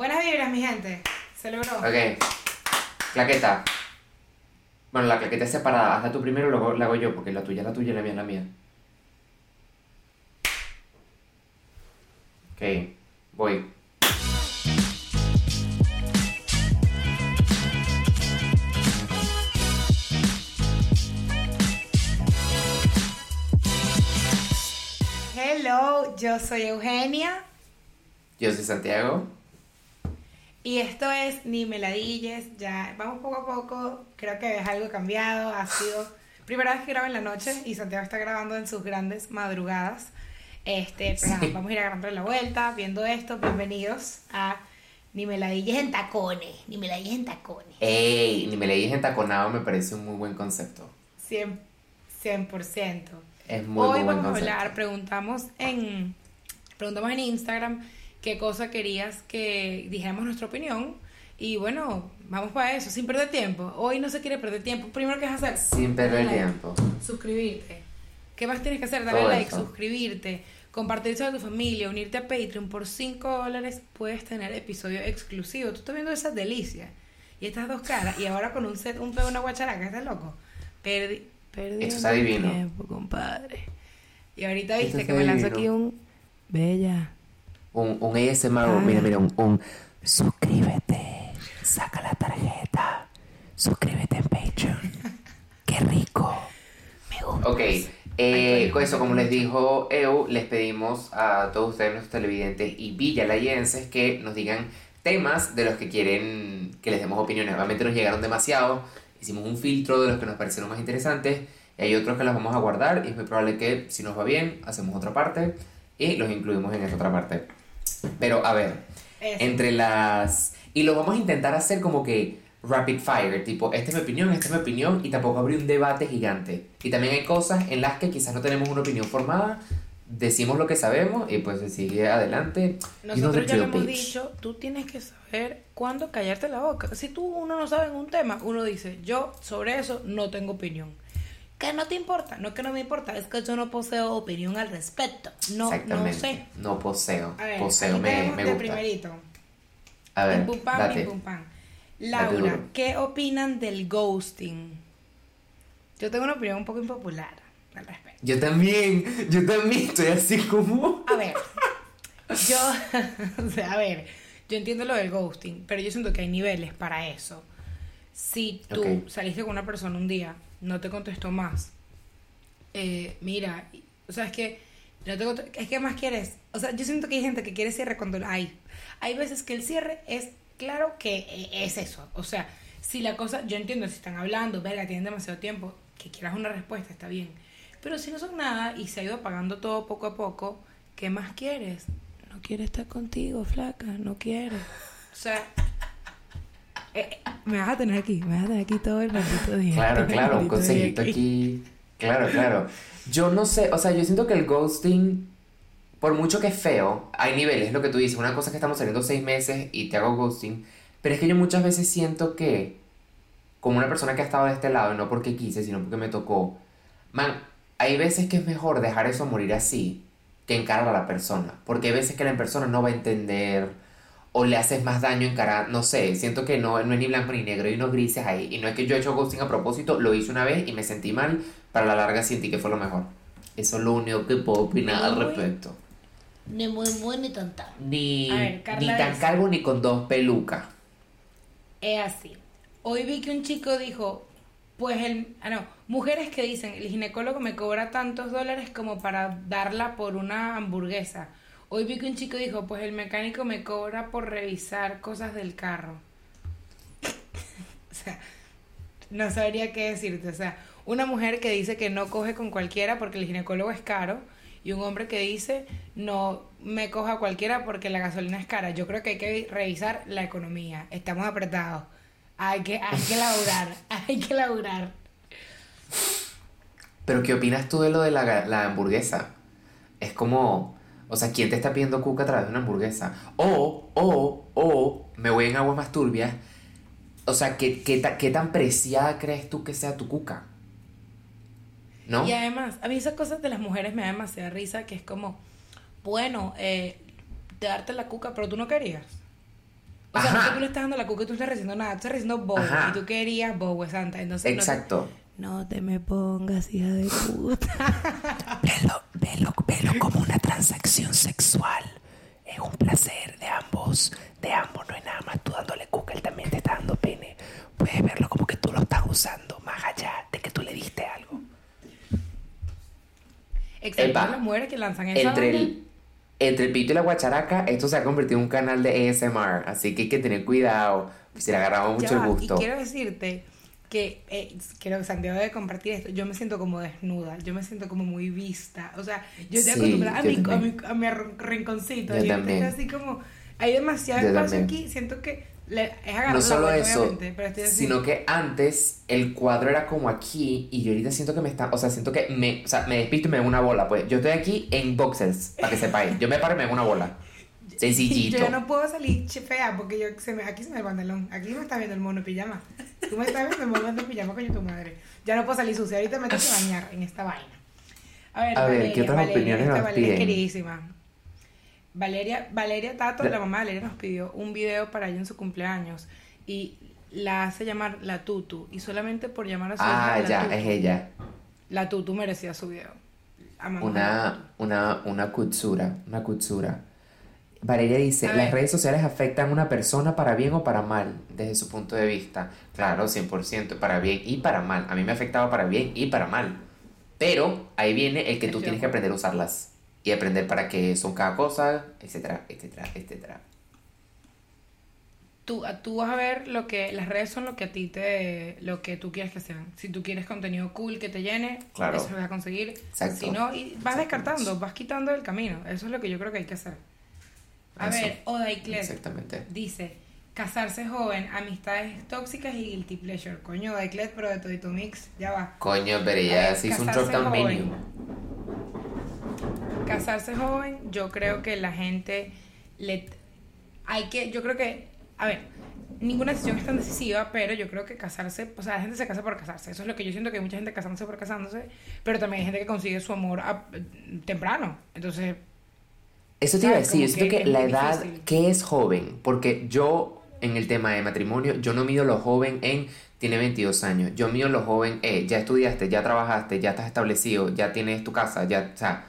Buenas vibras, mi gente. Se logró. Ok. Claqueta. Bueno, la claqueta es separada. Hazla tú primero, luego la hago yo, porque la tuya es la tuya y la mía es la mía. Ok, voy. Hello, yo soy Eugenia Yo soy Santiago. Y esto es Ni Meladilles. Ya vamos poco a poco. Creo que es algo cambiado. Ha sido primera vez que grabo en la noche y Santiago está grabando en sus grandes madrugadas. Este, pero Sí. vamos a ir agarrando la vuelta, viendo esto. Bienvenidos a Ni Meladilles en tacones. Ni Meladilles en tacones. Ey, ni me leí entaconado, me parece un muy buen concepto. 100%. 100%. Es muy, Hoy muy buen vamos a concepto. hablar, preguntamos en, preguntamos en Instagram qué cosa querías que dijéramos nuestra opinión. Y bueno, vamos para eso, sin perder tiempo. Hoy no se quiere perder tiempo. Primero que vas a hacer, Sin perder Like. tiempo. suscribirte. ¿Qué más tienes que hacer? Darle Todo like, eso. suscribirte, compartirse a tu familia, unirte a Patreon. Por 5 dólares puedes tener episodio exclusivo. Tú estás viendo esa delicia. Y estas dos caras. Y ahora con un set, un peo, una guacharaca. ¿Estás loco? Perdi, perdiendo Esto está divino. tiempo, compadre. Y ahorita viste que me lanzó aquí un... Bella. Un, un ASMR, Ah. mira, mira, un, un suscríbete, saca la tarjeta, suscríbete en Patreon. Qué rico. Me gusta. Ok, eh, con eso, como les dijo Eu, les pedimos a todos ustedes, nuestros televidentes y villalayenses, que nos digan temas de los que quieren que les demos opiniones. Obviamente nos llegaron demasiados, hicimos un filtro de los que nos parecieron más interesantes y hay otros que los vamos a guardar y es muy probable que si nos va bien, hacemos otra parte y los incluimos en esa otra parte. Pero a ver, Eso. entre las... Y lo vamos a intentar hacer como que rapid fire, tipo, esta es mi opinión, esta es mi opinión, y tampoco abrir un debate gigante. Y también hay cosas en las que quizás no tenemos una opinión formada, decimos lo que sabemos y pues se sigue adelante. Nosotros ya lo hemos dicho, tú tienes que saber cuándo callarte la boca. Si tú uno no sabe en un tema, uno dice, yo sobre eso no tengo opinión. ¿Que no te importa? No que no me importa, es que yo no poseo opinión al respecto. No, no sé. No poseo. A ver, poseo aquí me, gusta. primerito. A ver, Pim, pum, pam, date. pim, pum, pam. Date Laura. ¿qué opinan del ghosting? Yo tengo una opinión un poco impopular al respecto. Yo también, yo también estoy así como... A ver, yo, o sea, a ver, yo entiendo lo del ghosting, pero yo siento que hay niveles para eso. Si tú saliste con una persona un día, no te contestó más, eh, mira, o sea, es que, no te es que más quieres, o sea, yo siento que hay gente que quiere cierre cuando hay. Hay veces que el cierre es claro que eh, es eso, o sea, si la cosa, yo entiendo, si están hablando, verga, tienen demasiado tiempo, que quieras una respuesta, está bien. Pero si no son nada y se ha ido apagando todo poco a poco, ¿qué más quieres? No quiere estar contigo, flaca, no quiere. O sea, eh, me vas a tener aquí, me vas a tener aquí todo el maldito día. Claro, claro, un consejito aquí. Claro, claro. Yo no sé, o sea, yo siento que el ghosting, por mucho que es feo, hay niveles, es lo que tú dices. Una cosa es que estamos saliendo seis meses y te hago ghosting, pero es que yo muchas veces siento que, como una persona que ha estado de este lado, y no porque quise, sino porque me tocó, man, hay veces que es mejor dejar eso morir así que encarar a la persona, porque hay veces que la persona no va a entender o le haces más daño encarar, no sé, siento que no, no es ni blanco ni negro, hay unos grises ahí, y no es que yo he hecho ghosting a propósito, lo hice una vez y me sentí mal, para la larga sentí que fue lo mejor. Eso es lo único que puedo opinar al respecto. Ni muy muy ni tan. Ni, ver, ni tan calvo ni con dos pelucas. Es así. Hoy vi que un chico dijo, pues el, ah no, mujeres que dicen, el ginecólogo me cobra tantos dólares como para darla por una hamburguesa. Hoy vi que un chico dijo, pues el mecánico me cobra por revisar cosas del carro. o sea, no sabría qué decirte. O sea, una mujer que dice que no coge con cualquiera porque el ginecólogo es caro y un hombre que dice no me coja cualquiera porque la gasolina es cara. Yo creo que hay que revisar la economía. Estamos apretados. Hay que, hay que laburar, hay que laburar. Pero ¿qué opinas tú de lo de la, la hamburguesa? Es como, o sea, ¿quién te está pidiendo cuca a través de una hamburguesa? O, o, o, me voy en aguas más turbias. O sea, ¿qué, qué, ta- qué tan preciada crees tú que sea tu cuca? ¿No? Y además, a mí esas cosas de las mujeres me da demasiada risa, que es como, bueno, eh, darte la cuca, pero tú no querías. O sea, no tú le estás dando la cuca y tú no estás recibiendo nada, tú estás recibiendo bobo. Y tú querías bobo, santa. Entonces, no te- Exacto. No te me pongas, hija de puta. Velo, velo, velo como una transacción sexual. Es un placer de ambos. De ambos, no es nada más tú dándole cuca, él también te está dando pene. Puedes verlo como que tú lo estás usando, más allá de que tú le diste algo. Excepto Epa. las mujeres que lanzan esa Entre el, entre el pito y la guacharaca, esto se ha convertido en un canal de ASMR, así que hay que tener cuidado. Si le agarramos mucho Ya el gusto. Y quiero decirte que eh, creo que Santiago debe compartir esto. Yo me siento como desnuda, yo me siento como muy vista. O sea, yo estoy Sí, acostumbrada a yo mi, a, mi, a mi rinconcito. Yo y ahorita también. estoy así como. Hay demasiado Yo espacio también. aquí. Siento que le- es agarrar No solo eso, pero estoy así. sino que antes el cuadro era como aquí y yo ahorita siento que me está, o sea, siento que me, o sea, me despisto y me da una bola, pues. Yo estoy aquí en boxers, para que sepáis. Yo me paro y me da una bola. Sencillito. Yo no puedo salir fea porque yo se me, aquí se me el pantalón. Aquí me está viendo el mono pijama. Tú me estás viendo el mono pijama, coño tu madre. Ya no puedo salir sucia. Ahorita me tengo que bañar en esta vaina. A ver, A ver, Valeria, ¿qué otras Valeria, opiniones esta nos Valeria es piden? queridísima. Valeria, Valeria Tato, La- la mamá de Valeria nos pidió un video para ella en su cumpleaños y la hace llamar la Tutu y solamente por llamar a su Ah, hija la ya, Tutu, es ella. La Tutu merecía su video. Amamos Una, una, una kutsura, una kutsura. Valeria dice, las redes sociales afectan a una persona para bien o para mal, desde su punto de vista. Claro, 100%, para bien y para mal. A mí me afectaba para bien y para mal. Pero ahí viene el que tú tienes que aprender a usarlas. Y aprender para qué son cada cosa, etcétera, etcétera, etcétera. Tú, tú vas a ver lo que las redes son lo que a ti te lo que tú quieres que sean. Si tú quieres contenido cool que te llene, Claro. eso lo vas a conseguir. Exacto. Si no, y vas Exacto. descartando, vas quitando del camino. Eso es lo que yo creo que hay que hacer. A ver, Oda Exactamente. dice, casarse joven, amistades tóxicas y guilty pleasure. Coño, Oda pero de todito mix, ya va. Coño, pero ya se hizo un drop down joven. menu. Casarse joven, yo creo que la gente le hay que, yo creo que, a ver, ninguna decisión es tan decisiva, pero yo creo que casarse, o sea, la gente se casa por casarse. Eso es lo que yo siento que hay mucha gente casándose por casándose, pero también hay gente que consigue su amor a- temprano. Entonces, Eso te iba a decir, yo siento que la edad que es joven, porque yo en el tema de matrimonio, yo no mido lo joven en tiene 22 años, yo mido lo joven eh, ya estudiaste, ya trabajaste, ya estás establecido, ya tienes tu casa, ya, o sea,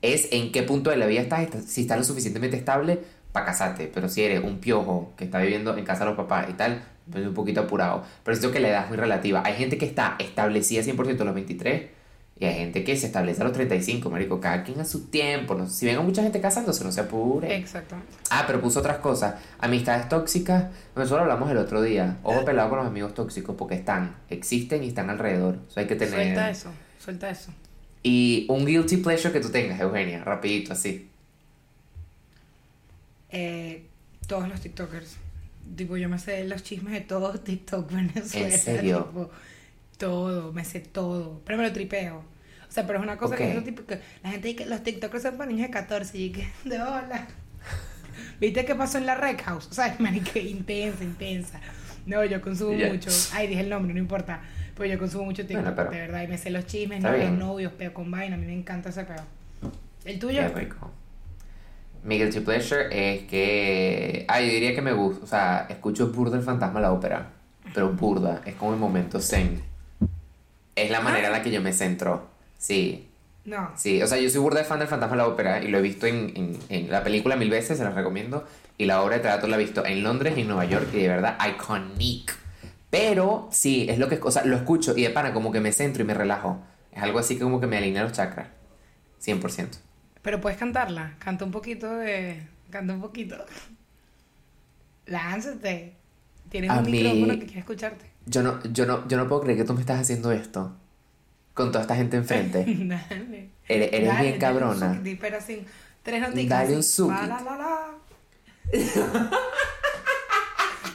es en qué punto de la vida estás, estás- si estás lo suficientemente estable para casarte, pero si eres un piojo que está viviendo en casa de los papás y tal, pues un poquito apurado, pero siento que la edad es muy relativa, hay gente que está establecida 100% a los 23 y hay gente que se establece a los 35, marico, cada quien a su tiempo, no, si ven a mucha gente casándose, no se apure. exactamente. Ah, pero puso otras cosas. Amistades tóxicas. Nosotros hablamos el otro día. Ojo pelado con los amigos tóxicos porque están, existen y están alrededor. Eso hay que tener. Suelta eso, suelta eso. Y un guilty pleasure que tú tengas, Eugenia, rapidito así. Eh, todos los TikTokers. Tipo, yo me sé los chismes de todos TikTok Venezuela. ¿En serio? tipo, todo, me sé todo. Pero me lo tripeo. O sea, pero es una cosa que es típico. La gente dice que los TikTokers son para niños de 14 y que de hola. ¿Viste qué pasó en la Rec House? O sea, marica, intensa, intensa. No, yo consumo mucho. Ay, dije el nombre, no importa. Pero yo consumo mucho TikTok, Bueno, pero- de verdad. Y me sé los chismes, ¿no? los novios, peo con vaina. A mí me encanta ese peo. ¿El tuyo? Rico. Mi guilty pleasure es que. Ah, yo diría que me gusta. O sea, escucho burda el fantasma de la ópera. Pero burda. Es como el momento zen. Es la manera en la que yo me centro. Sí. No. Sí, o sea, yo soy burda de fan del Fantasma de la Ópera y lo he visto en, en, en la película mil veces, se la recomiendo. Y la obra de teatro la he visto en Londres y en Nueva York y de verdad, iconic. Pero sí, es lo que, o sea, lo escucho y de pana como que me centro y me relajo. Es algo así que como que me alinea los chakras. 100%. Pero puedes cantarla. Canta un poquito de. Canta un poquito. Lánzate. Tienes A un mí- micrófono que quiere escucharte. Yo no, yo, no, yo no puedo creer que tú me estás haciendo esto. Con toda esta gente enfrente. Dale. Eres, eres Dale, bien cabrona. dale un suquiti, pero así, tres noticas. Dale un suquiti. La, la, la,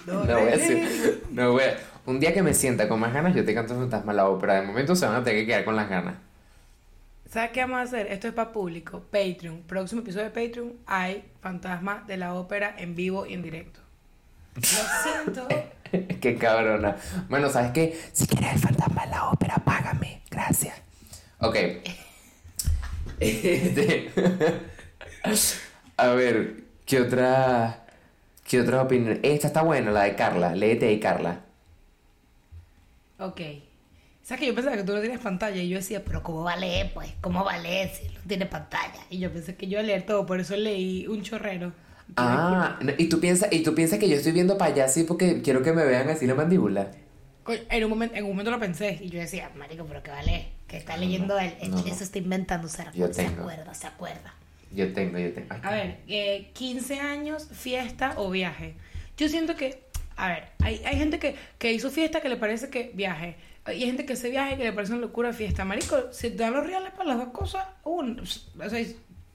No re, voy a decir, no voy a- Un día que me sienta con más ganas, yo te canto Fantasma de la Ópera. De momento se van a tener que quedar con las ganas. ¿Sabes qué vamos a hacer? Esto es para público. Patreon. Próximo episodio de Patreon hay Fantasma de la Ópera en vivo y en directo. Lo siento. Qué cabrona. Bueno, ¿sabes qué? Si quieres el fantasma de la ópera, págame. Gracias. Ok. Este, A ver, ¿qué otra. ¿Qué otras opiniones? Esta está buena, la de Carla. Léete ahí, Carla. Ok. ¿Sabes que yo pensaba que tú no tienes pantalla? Y yo decía, pero ¿cómo va a leer, pues? ¿Cómo va a leer si no tiene pantalla? Y yo pensé que yo iba a leer todo, por eso leí un chorrero. Ah, no, y tú piensas, y tú piensas que yo estoy viendo para allá así porque quiero que me vean así la mandíbula. En un, momento, en un momento lo pensé y yo decía, marico, pero ¿qué va a leer? ¿Qué está leyendo él? no, no. Eso está inventando, se, Yo se acuerda, se acuerda. Yo tengo, yo tengo. Ay, A ver, eh, 15 años, fiesta o viaje. Yo siento que, a ver, hay, hay gente que, que hizo fiesta que le parece que viaje. Y hay gente que hace viaje que le parece una locura fiesta. Marico, si te dan los reales para las dos cosas, uno, o sea,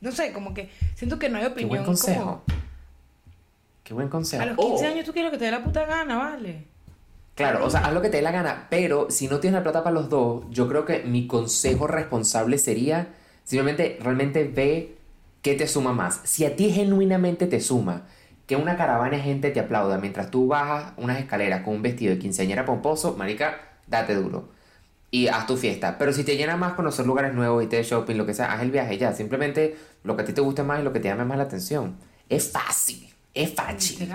no sé, como que siento que no hay Qué opinión. buen como- consejo. Qué buen consejo. a los 15 Oh, años tú quieres lo que te dé la puta gana, ¿vale? Claro, o sea, haz lo que te dé la gana, pero si no tienes la plata para los dos, yo creo que mi consejo responsable sería simplemente realmente ve qué te suma más. Si a ti genuinamente te suma que una caravana de gente te aplauda mientras tú bajas unas escaleras con un vestido de quinceañera pomposo, marica, date duro. Y haz tu fiesta. Pero si te llena más conocer lugares nuevos y te de shopping, lo que sea, haz el viaje ya. Simplemente lo que a ti te guste más y lo que te llame más la atención. Es fácil. Es fácil.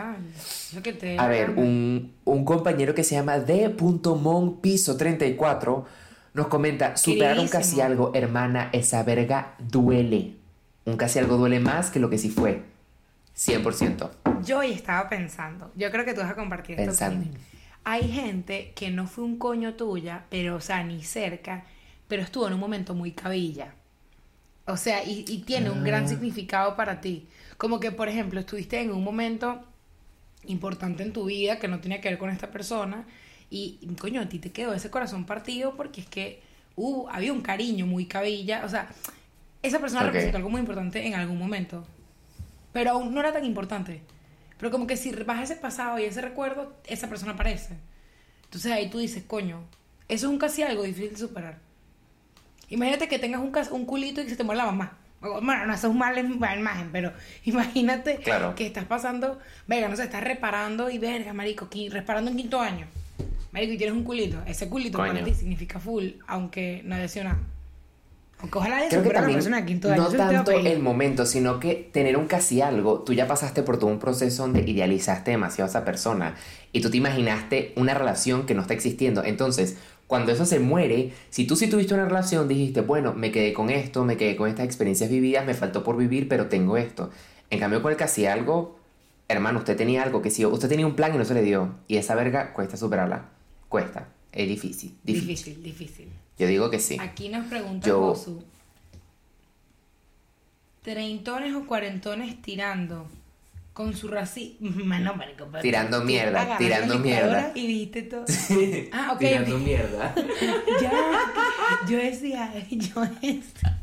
A ver, un, un compañero que se llama D.Mon Piso 34 nos comenta, superaron casi algo, hermana, esa verga duele. Un casi algo duele más que lo que sí fue. 100%. Yo hoy estaba pensando, yo creo que tú vas a compartir esto Pensando. conmigo. Hay gente que no fue un coño tuya, pero, o sea, ni cerca, pero estuvo en un momento muy cabilla. O sea, y, y tiene un gran Ah. significado para ti. Como que, por ejemplo, estuviste en un momento importante en tu vida que no tenía que ver con esta persona y, coño, a ti te quedó ese corazón partido porque es que uh, había un cariño muy cabilla. O sea, esa persona representó algo muy importante en algún momento pero aún no era tan importante. Pero como que si vas a ese pasado y ese recuerdo, esa persona aparece. Entonces ahí tú dices, coño, eso es un casi algo difícil de superar. Imagínate que tengas un, un culito y que se te muera la mamá. Bueno, no, es mal en- mala imagen, pero imagínate Claro. que estás pasando, verga, no sé, estás reparando y verga, marico, reparando en quinto año. Marico, y tienes un culito. Ese culito para ti significa full, aunque no sido nada. Aunque ojalá haya Creo que a también persona de quinto año. no tanto pedir. el momento, sino que tener un casi algo, tú ya pasaste por todo un proceso donde idealizaste demasiado a esa persona y tú te imaginaste una relación que no está existiendo. Entonces, cuando eso se muere, si tú sí tuviste una relación, dijiste, bueno, me quedé con esto, me quedé con estas experiencias vividas, me faltó por vivir, pero tengo esto. En cambio, con el casi algo, hermano, usted tenía algo que sí, usted tenía un plan y no se le dio. Y esa verga cuesta superarla. Cuesta. Es difícil. Difícil. Difícil, difícil. Yo digo que sí. Aquí nos pregunta Yo- Josu. Treintones o cuarentones tirando con su racismo. No, marico, pero Tirando mierda, tirando mierda. Y dijiste todo. Ah, ok. Tirando mierda. Ya, yo decía, yo decía.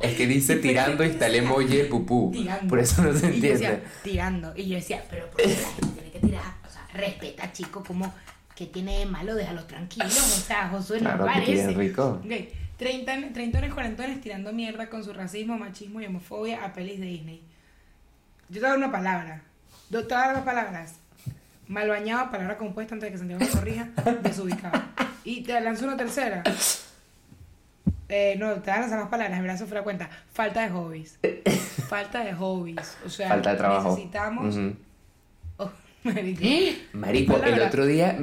Es que dice tirando y está el emoji de pupú. Tirando. Por eso no se Y yo decía, entiende. tirando. Y yo decía, pero ¿por qué la gente tiene que tirar? O sea, respeta, chico, como que tiene de malo, déjalo tranquilo. O sea, Josué no Claro, que parece. quieren rico. Ok, treinta- treintones, cuarentones tirando mierda con su racismo, machismo y homofobia a pelis de Disney. Yo te voy a dar una palabra. Do- Te voy a dar dos palabras. Mal bañado, palabra compuesta antes de que Santiago me corrija, desubicado. Y te lanzo una tercera. Eh, no, te van a lanzar más palabras, en verdad eso fue la cuenta. Falta de hobbies. Falta de hobbies. O sea, Falta de trabajo. necesitamos... Oh, marico. Marico, el otro día,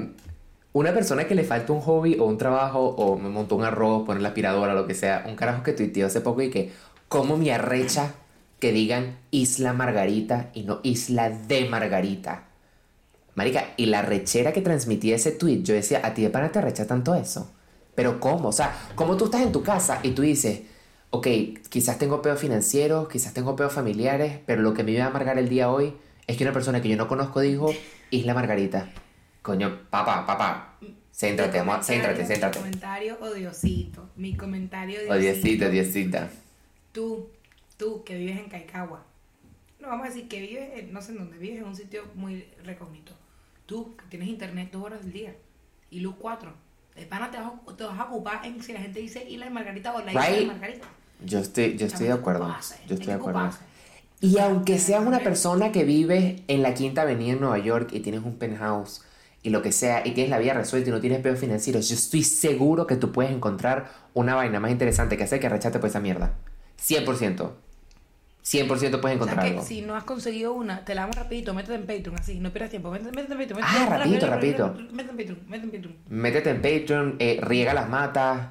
una persona que le falta un hobby o un trabajo o me montó un arroz, poner la aspiradora, lo que sea, un carajo que tuiteó hace poco y que, ¿cómo me arrecha que digan Isla Margarita y no Isla de Margarita? Marica, y la rechera que transmitía ese tweet, yo decía, ¿a ti de pana te arrecha tanto eso? Pero ¿cómo? O sea, ¿cómo tú estás en tu casa y tú dices, ok, quizás tengo peos financieros, quizás tengo peos familiares, pero lo que me iba a amargar el día hoy es que una persona que yo no conozco dijo Isla Margarita. Coño, papá, papá, céntrate, amor, céntrate, céntrate. Mi comentario odiosito. Mi comentario odiosito. Odiosita, odiosita. Tú, tú que vives en Caicagua. No, vamos a decir que vives, en- no sé en dónde, vives en un sitio muy recógnito. Tú, que tienes internet dos horas del día y luz cuatro. De pana te vas, a, te vas a ocupar en si la gente dice Isla de Margarita o la Isla de Right. Margarita. Yo estoy, yo estoy de acuerdo. Yo estoy de acuerdo. Y aunque seas una persona que vive en la Quinta Avenida en Nueva York y tienes un penthouse y lo que sea, y tienes la vida resuelta y no tienes pedos financieros, yo estoy seguro que tú puedes encontrar una vaina más interesante que hacer que rechate por esa mierda. 100%. 100% puedes O sea, encontrar que algo. si no has conseguido una, te la damos rapidito, métete en Patreon, así, no pierdas tiempo, métete, métete en Patreon. métete- Ah, rapidito, métete- Métete en Patreon, métete en Patreon. Métete en Patreon, eh, riega las matas,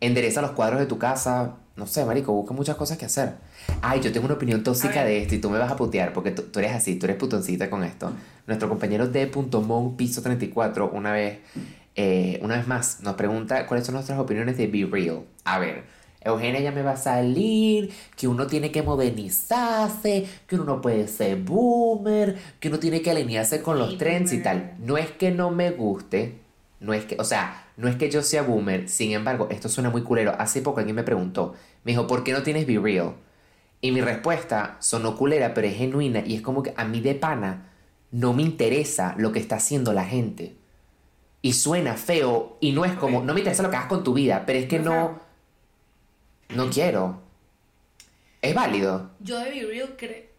endereza los cuadros de tu casa. No sé, marico, busca muchas cosas que hacer. Ay, yo tengo una opinión tóxica de esto y tú me vas a putear porque tú, tú eres así, tú eres putoncita con esto. Nuestro compañero D.Mon piso 34 una vez, eh, una vez más nos pregunta cuáles son nuestras opiniones de Be Real. A ver, Eugenia ya me va a salir, que uno tiene que modernizarse, que uno no puede ser boomer, que uno tiene que alinearse con los Sí, trends y boomer. tal. No es que no me guste, no es que, o sea, no es que yo sea boomer, sin embargo, esto suena muy culero. Hace poco alguien me preguntó, me dijo, ¿por qué no tienes Be Real? Y mi respuesta sonó culera, pero es genuina y es como que a mí de pana no me interesa lo que está haciendo la gente. Y suena feo y no es como, no me interesa lo que hagas con tu vida, pero es que no, no quiero. Es válido. Yo de Be Real cre- eh,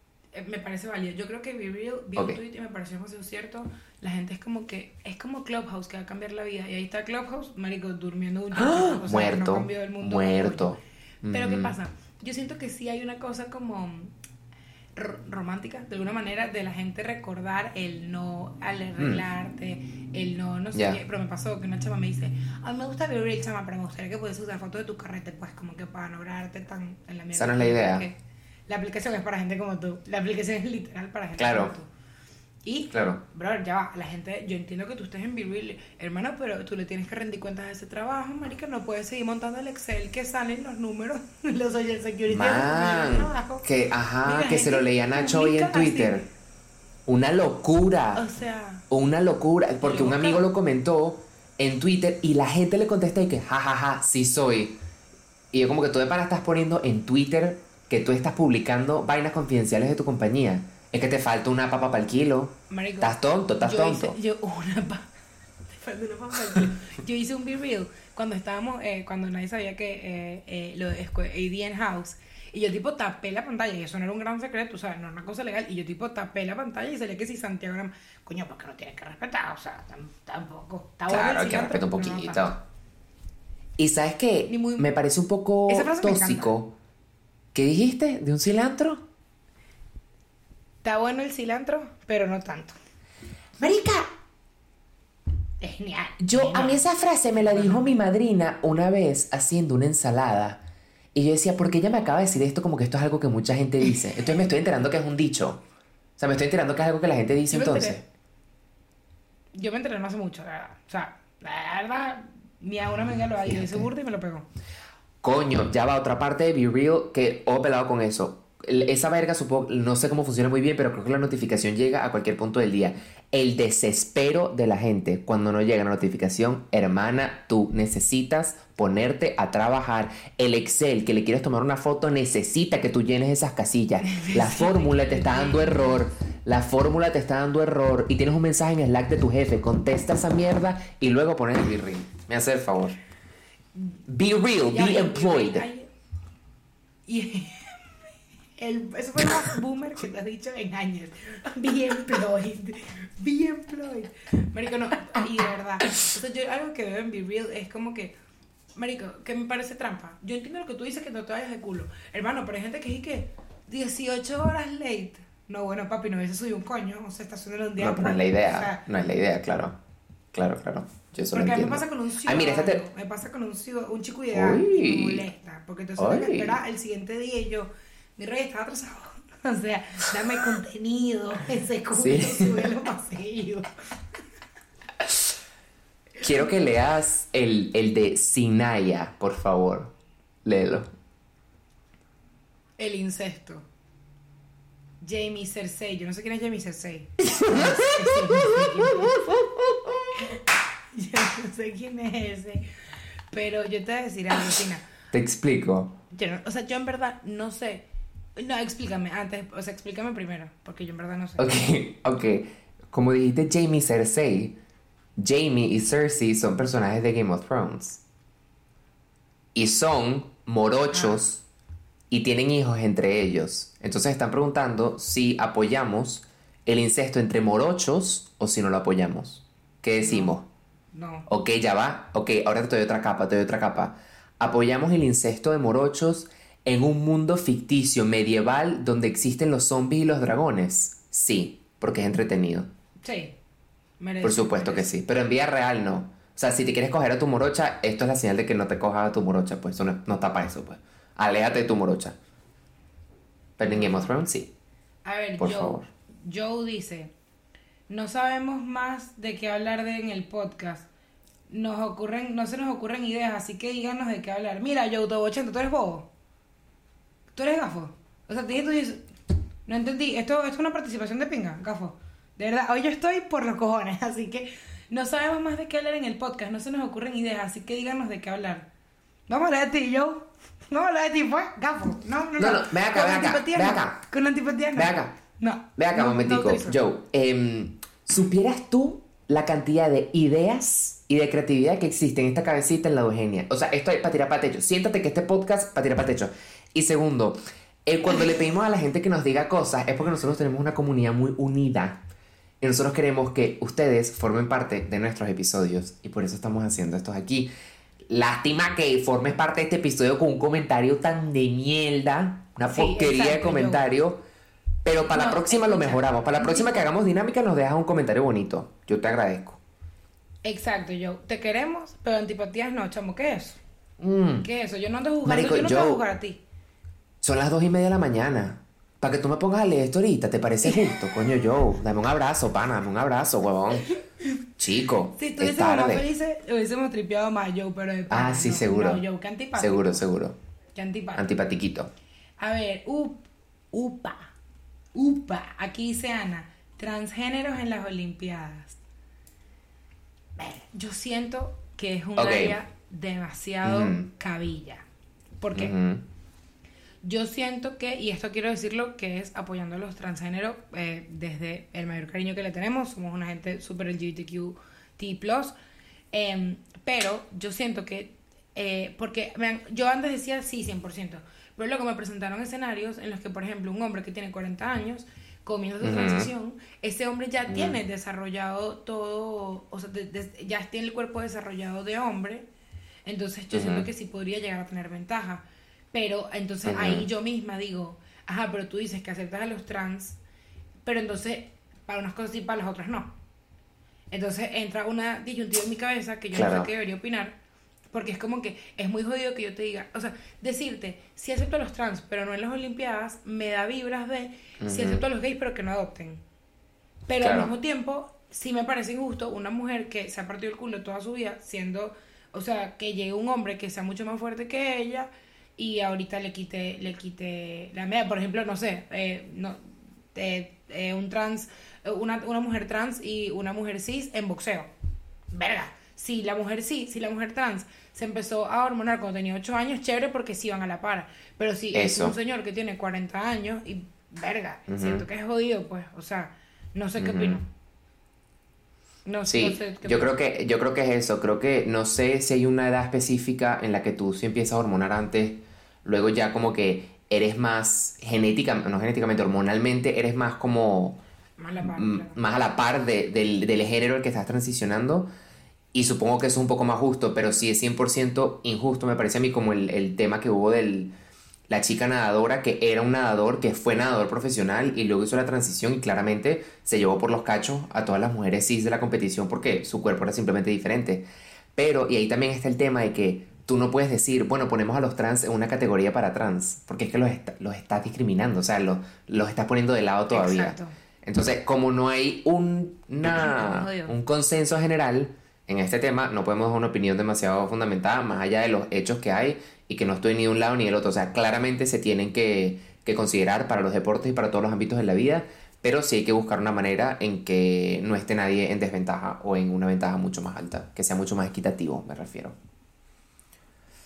me parece válido. Yo creo que Be Real, vi Ok. un tweet y me pareció demasiado cierto. La gente es como que, es como Clubhouse que va a cambiar la vida. Y ahí está Clubhouse, marico, durmiendo un ¡Ah! o sea, muerto, no el mundo. muerto. Pero ¿qué Mm. pasa? Yo siento que sí hay una cosa como romántica, de alguna manera, de la gente recordar el no al arreglarte, el no, no sé Mm. Qué. Pero me pasó que una chama me dice, a mí me gusta Be Real, chama, pero me gustaría que puedes usar fotos de tu carrete, pues como que para no tan en la mierda. Esa no es la idea. La aplicación es para gente como tú. La aplicación es literal para gente Claro. como tú. Y, Claro. brother, ya va, la gente, yo entiendo que tú estés en Real, hermano, pero tú le tienes que rendir cuentas de ese trabajo, marica, no puedes seguir montando el Excel que salen los números, los social security. Man, trabajo. que, ajá, Mira, que se lo leía Nacho hoy en así. Twitter. Una locura. O sea, Una locura, porque un amigo lo comentó en Twitter y la gente le contesta y que, jajaja, sí soy. Y yo como que tú de pana estás poniendo en Twitter que tú estás publicando vainas confidenciales de tu compañía. Es que te falta una papa para el kilo. marico. Estás tonto, estás yo tonto. Hice, yo, una pa- te falta una papa. Yo hice un Be Real cuando estábamos, eh, cuando nadie sabía que eh, eh, lo de ADN House. Y yo tipo tapé la pantalla, y eso no era un gran secreto, o sea, no era una cosa legal. Y yo tipo tapé la pantalla y salía que si Santiago era, coño, porque no tienes que respetar, o sea, tam- tampoco. Está Claro, hay que respetar un no poquito. y sabes qué, muy- me parece un poco tóxico. ¿Qué dijiste? ¿De un cilantro? Está bueno el cilantro, pero no tanto. Marica, Es genial. Yo, a mí esa frase me la dijo mi madrina una vez haciendo una ensalada. Y yo decía, ¿por qué ella me acaba de decir esto como que esto es algo que mucha gente dice? Entonces me estoy enterando que es un dicho. O sea, me estoy enterando que es algo que la gente dice Yo entonces. enteré. Yo me enteré no hace mucho, la verdad. O sea, la verdad, mi a una amiga lo ese burda y me lo pegó. Coño, ya va otra parte de Be Real que he pelado con eso. Esa verga supongo, no sé cómo funciona muy bien, pero creo que la notificación llega a cualquier punto del día. El desespero de la gente cuando no llega la notificación, hermana, tú necesitas ponerte a trabajar. El Excel que le quieres tomar una foto necesita que tú llenes esas casillas. La fórmula te está dando error. La fórmula te está dando error y tienes un mensaje en Slack de tu jefe. Contesta esa mierda y luego pones el Be Real. Me hace el favor. Be real, be ya, employed. ay, Y el, eso fue más boomer que te has dicho en años. Be employed. Be employed. Marico, no. Y de verdad. O sea, yo algo que veo en Be Real es como que. Marico, que me parece trampa. Yo entiendo lo que tú dices que no te vayas de culo. Hermano, pero hay gente que dice que 18 horas late. No, bueno, papi, no hubiese subido un coño. O sea, está subiendo un día. No, pero no es la O idea. sea, No es la idea, claro. Claro, claro. Yo eso lo porque a mí me pasa con un Ay, ciudadano, mira, este te- me pasa con un, ciudad- un chico y Uy. me molesta, porque entonces tengo que esperar el siguiente día y yo, mi rey estaba atrasado. O sea, dame contenido, ese culo, Sí. súbelo más seguido. Quiero que leas el, el de Sinaya, por favor. Léelo. El incesto. Jamie Cersei, yo no sé quién es Jamie Cersei. Sé quién es ese. Pero yo te voy a decir algo, Tina. Te explico. Yo no- o sea, yo en verdad no sé. No, explícame antes, o sea, explícame primero, porque yo en verdad no sé. Ok, ok. Como dijiste Jamie Cersei, Jamie y Cersei son personajes de Game of Thrones. Y son morochos y tienen hijos entre ellos. Entonces están preguntando si apoyamos el incesto entre morochos o si no lo apoyamos. ¿Qué decimos? No. Ok, ya va. Ok, ahora te doy otra capa, te doy otra capa. Apoyamos el incesto de morochos en un mundo ficticio medieval donde existen los zombies y los dragones. Sí, porque es entretenido. Sí. merece, Por supuesto que sí. Pero en vida real no. O sea, si te quieres coger a tu morocha, esto es la señal de que no te cojas a tu morocha, pues eso no, no está para eso, pues. Aléjate de tu morocha. Pero en Game of Thrones sí. A ver, Por Joe, favor. Joe dice, no sabemos más de qué hablar de en el podcast. Nos ocurren, no se nos ocurren ideas, así que díganos de qué hablar. Mira, Joe, todo 80, tú eres bobo. Tú eres gafo. O sea, te tú dices, no entendí, esto, esto es una participación de pinga, gafo. De verdad, hoy yo estoy por los cojones, así que no sabemos más de qué hablar en el podcast, no se nos ocurren ideas, así que díganos de qué hablar. Vamos a hablar de ti, Joe. Vamos a hablar de ti, pues, gafo. No, no, No, no, ven acá, ven acá, no. acá. Con antipatía no. Ve acá. No. Ve acá, no, momentico. no. Joe, em, ¿supieras tú la cantidad de ideas y de creatividad que existe en esta cabecita en la Eugenia? O sea, esto es para tirar para techo. Siéntate que este podcast para tirar para techo. Y segundo, eh, cuando le pedimos a la gente que nos diga cosas es porque nosotros tenemos una comunidad muy unida. Y nosotros queremos que ustedes formen parte de nuestros episodios. Y por eso estamos haciendo estos aquí. Lástima que formes parte de este episodio con un comentario tan de mierda. Una Sí, porquería de comentario. Pero para la próxima lo mejoramos. Para la próxima que hagamos dinámica nos dejas un comentario bonito. Yo te agradezco. Exacto, Joe. Te queremos, pero antipatías no, chamo. ¿Qué es eso? Mm, ¿Qué es eso? Yo no ando jugando, Marico, yo no te voy a Joe. jugar a ti. Son las dos y media de la mañana. Para que tú me pongas a leer esto ahorita, ¿te parece justo? Coño, Joe. Dame un abrazo, pana. Dame un abrazo, huevón. Chico. Si es estuviésemos más felices, hubiésemos tripeado más, Joe, pero de pana, Ah, sí, no. seguro. No, Joe, qué antipático. Seguro, seguro. Qué antipático. Antipatiquito. A ver, up, upa, upa. Aquí dice Ana, transgéneros en las Olimpiadas. Yo siento que es un área demasiado cabilla. Porque Ujú. yo siento que, y esto quiero decirlo, que es apoyando a los transgéneros eh, desde el mayor cariño que le tenemos. Somos una gente súper LGBTQT+. em, pero yo siento que, eh, porque yo antes decía sí, 100%. Pero luego me presentaron escenarios en los que, por ejemplo, un hombre que tiene 40 años, comienza su transición, ese hombre ya tiene desarrollado todo, o sea, de- de- ya tiene el cuerpo desarrollado de hombre. Entonces yo siento que sí podría llegar a tener ventaja. Pero entonces ahí yo misma digo, ajá, pero tú dices que aceptas a los trans, pero entonces para unas cosas sí, para las otras no. Entonces entra una disyuntiva en mi cabeza que yo no sé qué debería opinar, porque es como que es muy jodido que yo te diga, o sea, decirte, si acepto a los trans, pero no en las Olimpiadas, me da vibras de si acepto a los gays, pero que no adopten. Pero Claro. al mismo tiempo, sí me parece injusto una mujer que se ha partido el culo toda su vida, siendo, o sea, que llegue un hombre que sea mucho más fuerte que ella y ahorita le quite, le quite la medalla. Por ejemplo, no sé, eh, no, eh, eh, un trans, una, una mujer trans y una mujer cis en boxeo. Verga. Si la mujer cis, si la mujer trans se empezó a hormonar cuando tenía 8 años, chévere porque sí van a la par. Pero si es un señor que tiene 40 años y verga, siento que es jodido, pues, o sea, no sé qué Ujú. opino. No, Sí, no sé yo creo que yo creo que es eso. Creo que no sé si hay una edad específica en la que tú sí empiezas a hormonar antes, luego ya como que eres más genéticamente, no genéticamente, hormonalmente, eres más como Más la par, claro. más a la par de- del, del género al que estás transicionando. Y supongo que eso es un poco más justo, pero sí es 100% injusto, me parece a mí, como el, el tema que hubo de la chica nadadora, que era un nadador, que fue nadador profesional y luego hizo la transición y claramente se llevó por los cachos a todas las mujeres cis de la competición porque su cuerpo era simplemente diferente. Pero, y ahí también está el tema de que tú no puedes decir, bueno, ponemos a los trans en una categoría para trans, porque es que los, est- los estás discriminando, o sea, los, los estás poniendo de lado todavía. Exacto. Entonces, como no hay un, una- un consenso general en este tema, no podemos dar una opinión demasiado fundamentada, más allá de los hechos que hay y que no estoy ni de un lado ni del otro. O sea, claramente se tienen que, que considerar para los deportes y para todos los ámbitos de la vida, pero sí hay que buscar una manera en que no esté nadie en desventaja o en una ventaja mucho más alta, que sea mucho más equitativo, me refiero.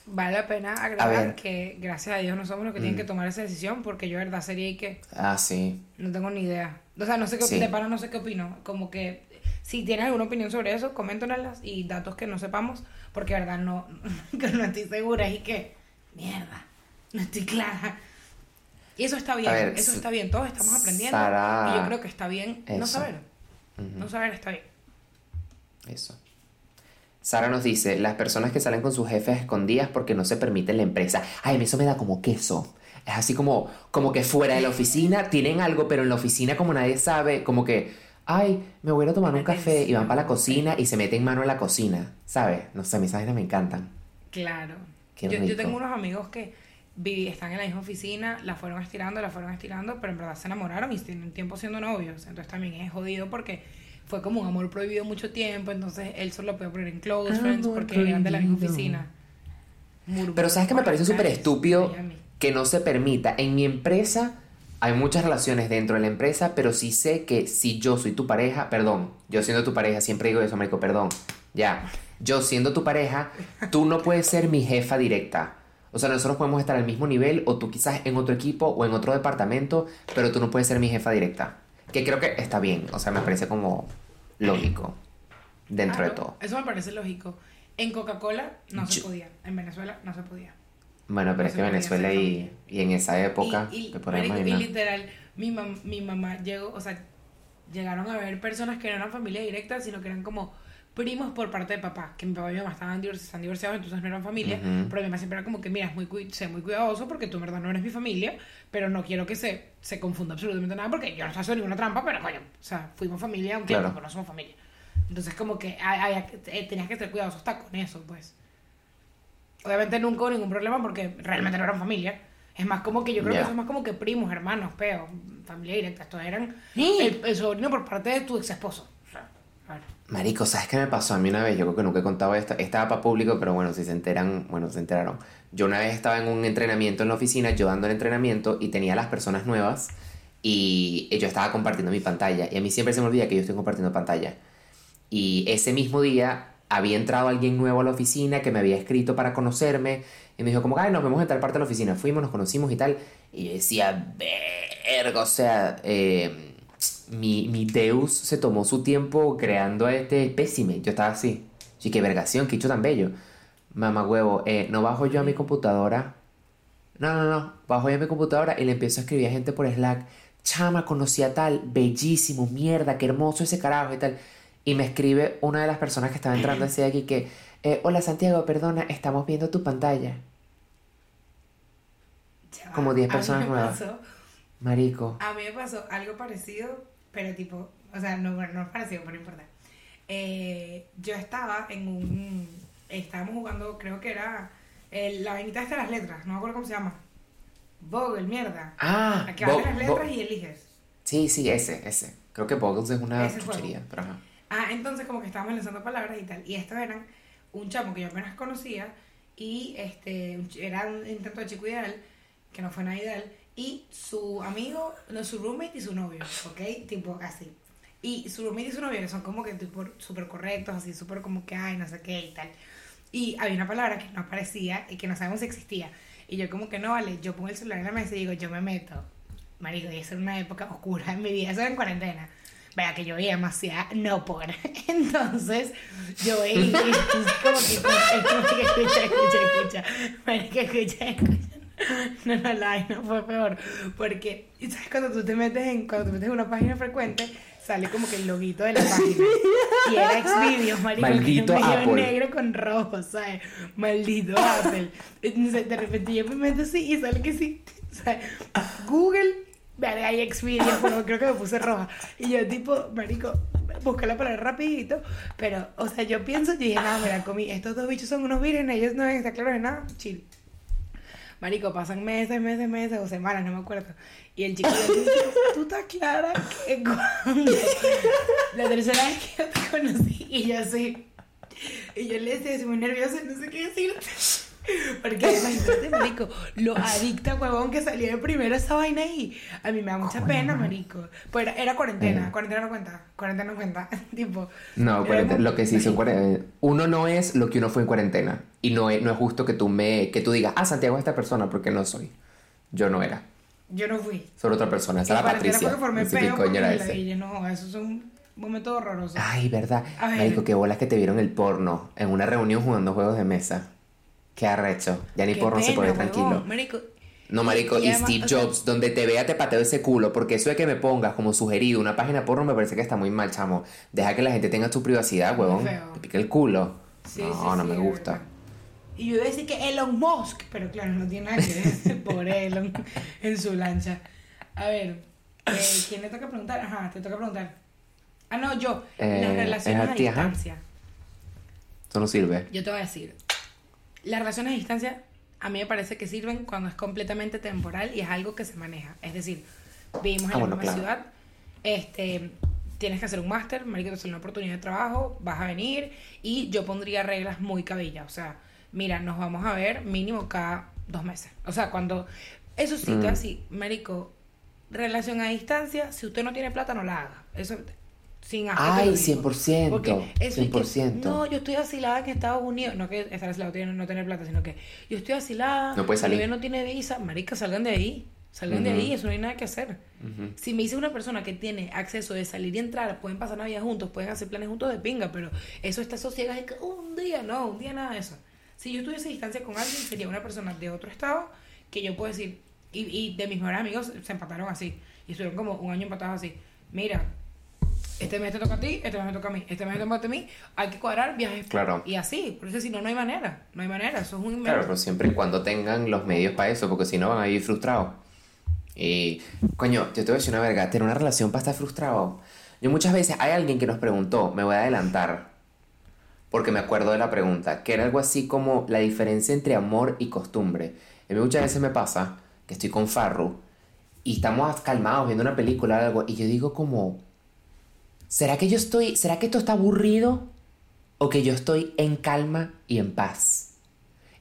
Vale la pena agregar que gracias a Dios no somos los que tienen Mm. que tomar esa decisión porque yo de verdad sería y que Ah, sí. no tengo ni idea. O sea, no sé qué Sí. de pana no sé qué opino. Como que si tienes alguna opinión sobre eso, coméntanoslas y datos que no sepamos porque verdad no, que no estoy segura y que mierda, no estoy clara. Y eso está bien, ver, eso está bien, todos estamos aprendiendo Sara- y yo creo que está bien no Eso. saber. Ujú. No saber está bien. Eso. Sara nos dice, las personas que salen con sus jefes escondidas porque no se permite en la empresa. Ay, eso me da como queso. Es así como, como que fuera de la oficina tienen algo, pero en la oficina como nadie sabe, como que, ay, me voy a tomar un café y van para la cocina y se meten mano en la cocina, ¿sabes? No sé, mis vainas me encantan. Claro. Yo, yo tengo unos amigos que viví, están en la misma oficina, la fueron estirando, la fueron estirando, pero en verdad se enamoraron y tienen tiempo siendo novios. Entonces también es jodido porque fue como un amor prohibido mucho tiempo, entonces él solo puede poner en close friends Amor porque eran de la misma prohibido. oficina. Murmur Pero sabes que me parece súper estúpido que no se permita. En mi empresa hay muchas relaciones dentro de la empresa, pero sí sé que si yo soy tu pareja, perdón, yo siendo tu pareja, siempre digo eso, Marico, perdón, ya, yo siendo tu pareja, tú no puedes ser mi jefa directa. O sea, nosotros podemos estar al mismo nivel o tú quizás en otro equipo o en otro departamento, pero tú no puedes ser mi jefa directa. Que creo que está bien, o sea, me parece como lógico dentro de Claro, todo. Eso me parece lógico. En Coca-Cola no se podía, en Venezuela no se podía. Bueno, pero es que Venezuela y, y en esa época, Y, y, te marico, y literal, mi, mam- mi mamá llegó, o sea, llegaron a ver personas que no eran familia directa, sino que eran como primos por parte de papá, que mi papá y mi mamá estaban divor- están divorciados, entonces no eran familia, Ujú. pero mi mamá siempre era como que, mira, es muy, sé muy cuidadoso porque tú en verdad no eres mi familia, pero no quiero que se, se confunda absolutamente nada porque yo no estoy haciendo ninguna trampa, pero coño, o sea, fuimos familia un tiempo, Claro. no somos familia. Entonces como que había eh, tenías que ser cuidadoso hasta con eso, pues. Obviamente nunca hubo ningún problema porque realmente no eran familia. Es más como que yo creo Ya. que eso es más como que primos, hermanos, peos, familia directa. Estos eran Sí. el, el sobrino por parte de tu ex esposo. Marico, ¿sabes qué me pasó a mí una vez? Yo creo que nunca he contado esto. Estaba para público, pero bueno, si se enteran, bueno, se enteraron. Yo una vez estaba en un entrenamiento en la oficina, yo dando el entrenamiento y tenía a las personas nuevas y yo estaba compartiendo mi pantalla. Y a mí siempre se me olvida que yo estoy compartiendo pantalla. Y ese mismo día había entrado alguien nuevo a la oficina que me había escrito para conocerme y me dijo como, ay, nos vemos en tal parte de la oficina. Fuimos, nos conocimos y tal. Y yo decía, verga, o sea, eh, mi, mi Deus se tomó su tiempo creando a este espécimen. Yo estaba así. Sí, qué vergación, qué hecho tan bello. Mamá huevo, eh, no bajo yo a mi computadora. No, no, no. Bajo yo a mi computadora y le empiezo a escribir a gente por Slack. Chama, conocí a tal, bellísimo, mierda, qué hermoso ese carajo y tal. Y me escribe una de las personas que estaba entrando hacia aquí que, eh, hola Santiago, perdona, estamos viendo tu pantalla. Ya. Como 10 A mí personas me nuevas. pasó- Marico. A mí me pasó algo parecido, pero tipo, o sea, no, no es parecido, pero no importa. Eh, yo estaba en un. Estábamos jugando, creo que era. el- la vainita de las letras, no me acuerdo cómo se llama. Vogel, mierda. Ah, Aquí abres las Bo- letras y eliges. Sí, sí, ese, ese. Creo que Boggles es una chuchería, pero ajá. Ah, entonces como que estábamos lanzando palabras y tal. Y estos eran un chamo que yo apenas conocía y este era un intento de chico ideal, que no fue nada ideal, y su amigo, no, su roommate y su novio, ¿ok? Tipo así. Y su roommate y su novio son como que tipo súper correctos, así súper como que, ay, no sé qué y tal. Y había una palabra que no aparecía y que no sabemos si existía. Y yo como que no, vale, yo pongo el celular en la mesa y digo, yo me meto. Marico, y esa era una época oscura en mi vida, eso era en cuarentena. Vea que yo veía demasiada no por. Entonces, yo veía como que escucha, escucha, escucha, escucha. Escucha, escucha. No, no, la vaina fue peor. Porque, ¿sabes? Cuando tú te metes en, cuando te metes en una página frecuente, sale como que el loguito de la página. Y era Xvideos, marico. Maldito medio Apple. negro con rojo, ¿sabes? Maldito Apple. Entonces, de repente yo me meto así y sale que sí. ¿sabes? Google, vale, hay Xvideos, bueno, creo que me puse roja. Y yo, tipo, marico, busqué la palabra rapidito. Pero, o sea, yo pienso, yo dije, nada, mira, comí, estos dos bichos son unos vírgenes, ellos no deben estar claros de nada, chill. Marico, pasan meses, meses, meses o semanas, no me acuerdo. Y el chico le dice, tú estás clara que cuando la tercera vez que yo te conocí y yo así. Y yo le decía, muy nerviosa, no sé qué decirte. Porque imagínate, marico, lo adicta, huevón, que salió de primero esa vaina ahí. A mí me da mucha pena, marico. Pues era, era cuarentena, Eh. cuarentena no cuenta, cuarentena no cuenta. tipo, No, cuarentena- lo que sí son cuarentena. Uno no es lo que uno fue en cuarentena. Y no es, no es justo que tú me, que tú digas, ah, Santiago es esta persona, porque no soy. Yo no era. Yo no fui. Soy otra persona. Esa cuarentena Patricia. fue que formé No sé peo coño era la ese. no, eso es un momento horroroso. Ay, verdad. Marico, qué bolas que te vieron el porno en una reunión jugando juegos de mesa. Qué arrecho. Ya ni Qué porno se pena, huevón, tranquilo. Marico, No, marico, Y y, además, Steve o sea- Jobs, donde te vea te pateo ese culo, porque eso de que me pongas como sugerido una página porno me parece que está muy mal, chamo. Deja que la gente tenga su privacidad, huevón. Te pica el culo. Sí, no, sí, no sí, me gusta. verdad. Y yo iba a decir que Elon Musk, pero claro, no tiene nada que ver. Pobre Elon en su lancha. A ver, eh, ¿quién le toca preguntar? Ajá, te toca preguntar. Ah, no, yo. Eh, Las relaciones es a a ti, ajá. distancia. Eso no sirve. Yo te voy a decir. Las relaciones a distancia a mí me parece que sirven cuando es completamente temporal y es algo que se maneja. Es decir, vivimos en Ah, la bueno, misma claro. ciudad, este, tienes que hacer un máster, marico, te sale una oportunidad de trabajo, vas a venir y yo pondría reglas muy cabilla. O sea, mira, nos vamos a ver mínimo cada dos meses. O sea, cuando... Eso sí, Mm. decir, marico, relación a distancia, si usted no tiene plata, no la haga. Eso, sin Ay, digo. 100%. Porque eso y que, 100%. no, yo estoy asilada en Estados Unidos. No que estar asilado tiene no tener plata, sino que yo estoy asilada. No puede salir. Mi no tiene visa. Marica, salgan de ahí. Salgan de ahí, eso no hay nada que hacer. Si me dice una persona que tiene acceso de salir y entrar, pueden pasar Navidad juntos, pueden hacer planes juntos de pinga, pero eso está asociado en que un día, no, un día nada de eso. Si yo estuviese a distancia con alguien, sería una persona de otro estado que yo puedo decir, y, y de mis mejores amigos se empataron así, y estuvieron como un año empatados así. Mira, este mes te toca a ti, este mes me toca a mí, este mes te toca a mí, hay que cuadrar viajes. Claro. Y así, porque si no, no hay manera, no hay manera, eso es un invento. Claro, pero siempre y cuando tengan los medios para eso, porque si no van a vivir frustrados. Y, coño, yo te voy a decir una verga, tener una relación para estar frustrado. Yo muchas veces, hay alguien que nos preguntó, me voy a adelantar, porque me acuerdo de la pregunta, que era algo así como la diferencia entre amor y costumbre. Y muchas veces me pasa que estoy con Farru y estamos calmados viendo una película o algo, y yo digo como, ¿será que yo estoy, será que esto está aburrido? ¿O que yo estoy en calma y en paz?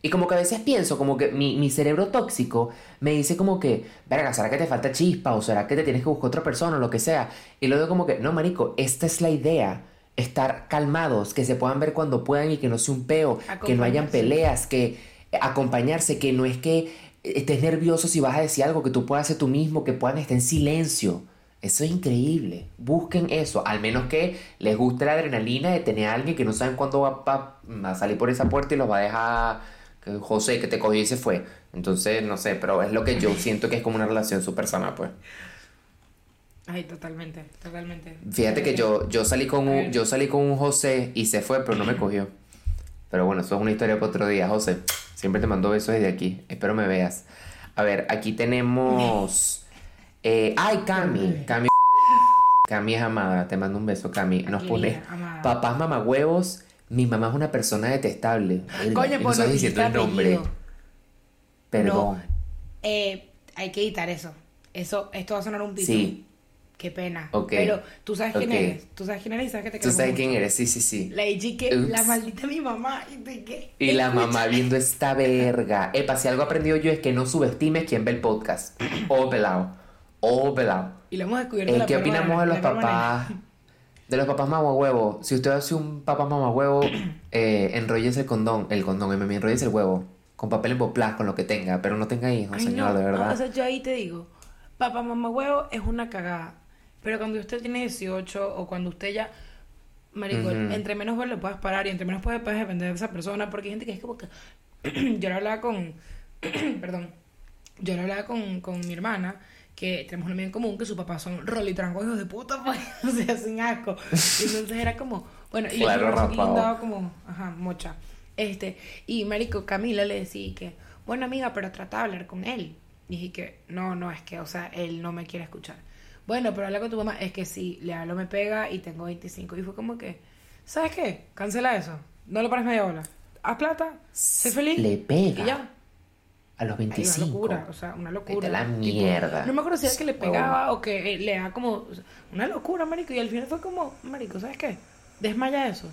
Y como que a veces pienso, como que mi, mi cerebro tóxico me dice como que, verga, ¿será que te falta chispa? ¿O será que te tienes que buscar otra persona o lo que sea? Y luego como que, no, marico, esta es la idea. Estar calmados, que se puedan ver cuando puedan y que no sea un peo, que no hayan peleas, que eh, acompañarse, que no es que estés nervioso si vas a decir algo, que tú puedas ser tú mismo, que puedan estar en silencio. Eso es increíble. Busquen eso. Al menos que les guste la adrenalina de tener a alguien que no saben cuándo va, va a salir por esa puerta y los va a dejar. Que José que te cogió y se fue. Entonces, no sé, pero es lo que yo siento que es como una relación súper sana, pues. Ay, totalmente, totalmente. Fíjate que yo, yo salí con un, yo salí con un José y se fue, pero no me cogió. Pero bueno, eso es una historia para otro día, José. Siempre te mando besos desde aquí. Espero me veas. A ver, aquí tenemos. Eh, ay, Cami. Cami. Cami es amada. Te mando un beso, Cami. Nos pone papás mamagüevos. Mi mamá es una persona detestable. Coño, y no pues diciendo el nombre. Perdón. No, eh, hay que editar eso. Eso, esto va a sonar un pito. Sí. Qué pena. Ok. Pero tú sabes quién eres. Tú sabes quién eres y sabes que te Tú sabes mucho. quién eres. Sí, sí, sí. La que la maldita mi mamá. Y, de que, Y la escucha. mamá viendo esta verga. Epa, si algo aprendido yo es que no subestimes quien ve el podcast. O pelado. O pelado. Y lo hemos descubierto. Eh, ¿Qué opinamos manera, de los manera. papás? De los papás mamahuevo. Si usted hace un papá mamahuevo, eh, enróllese el condón. El condón, me enróllese el huevo. Con papel emboplado, con lo que tenga. Pero no tenga hijos, Ay, señor, no, de verdad. no, o sea, yo ahí te digo, papá, mamá, huevo es una cagada. Pero cuando usted tiene 18 o cuando usted ya, marico, entre menos vuelo le puedas parar y entre menos puedes, puedes depender de esa persona, porque hay gente que es como que... yo lo hablaba con... perdón. Yo lo hablaba con, con mi hermana, que tenemos un amigo en común, que sus papás son rolitrancos hijos de puta, pues, o sea, sin asco. Y entonces era como... Bueno, y Claro, le rapado. daba como... Ajá, mocha. Este, y marico, Camila le decía que, bueno amiga, pero trata de hablar con él. Y dije que, no, no, es que, o sea, él no me quiere escuchar. Bueno, pero habla con tu mamá, es que sí, le hablo, me pega y tengo 25. Y fue como que, ¿sabes qué? Cancela eso. No le pares media bola. Haz plata, sé feliz. Le pega. Y ya. A los Ay, 25. una locura, o sea, una locura. Vete a la Tipo, mierda. no me acuerdo si era que le Huevón. pegaba o que eh, le da como una locura, marico. Y al final fue como, marico, ¿sabes qué? Desmaya eso.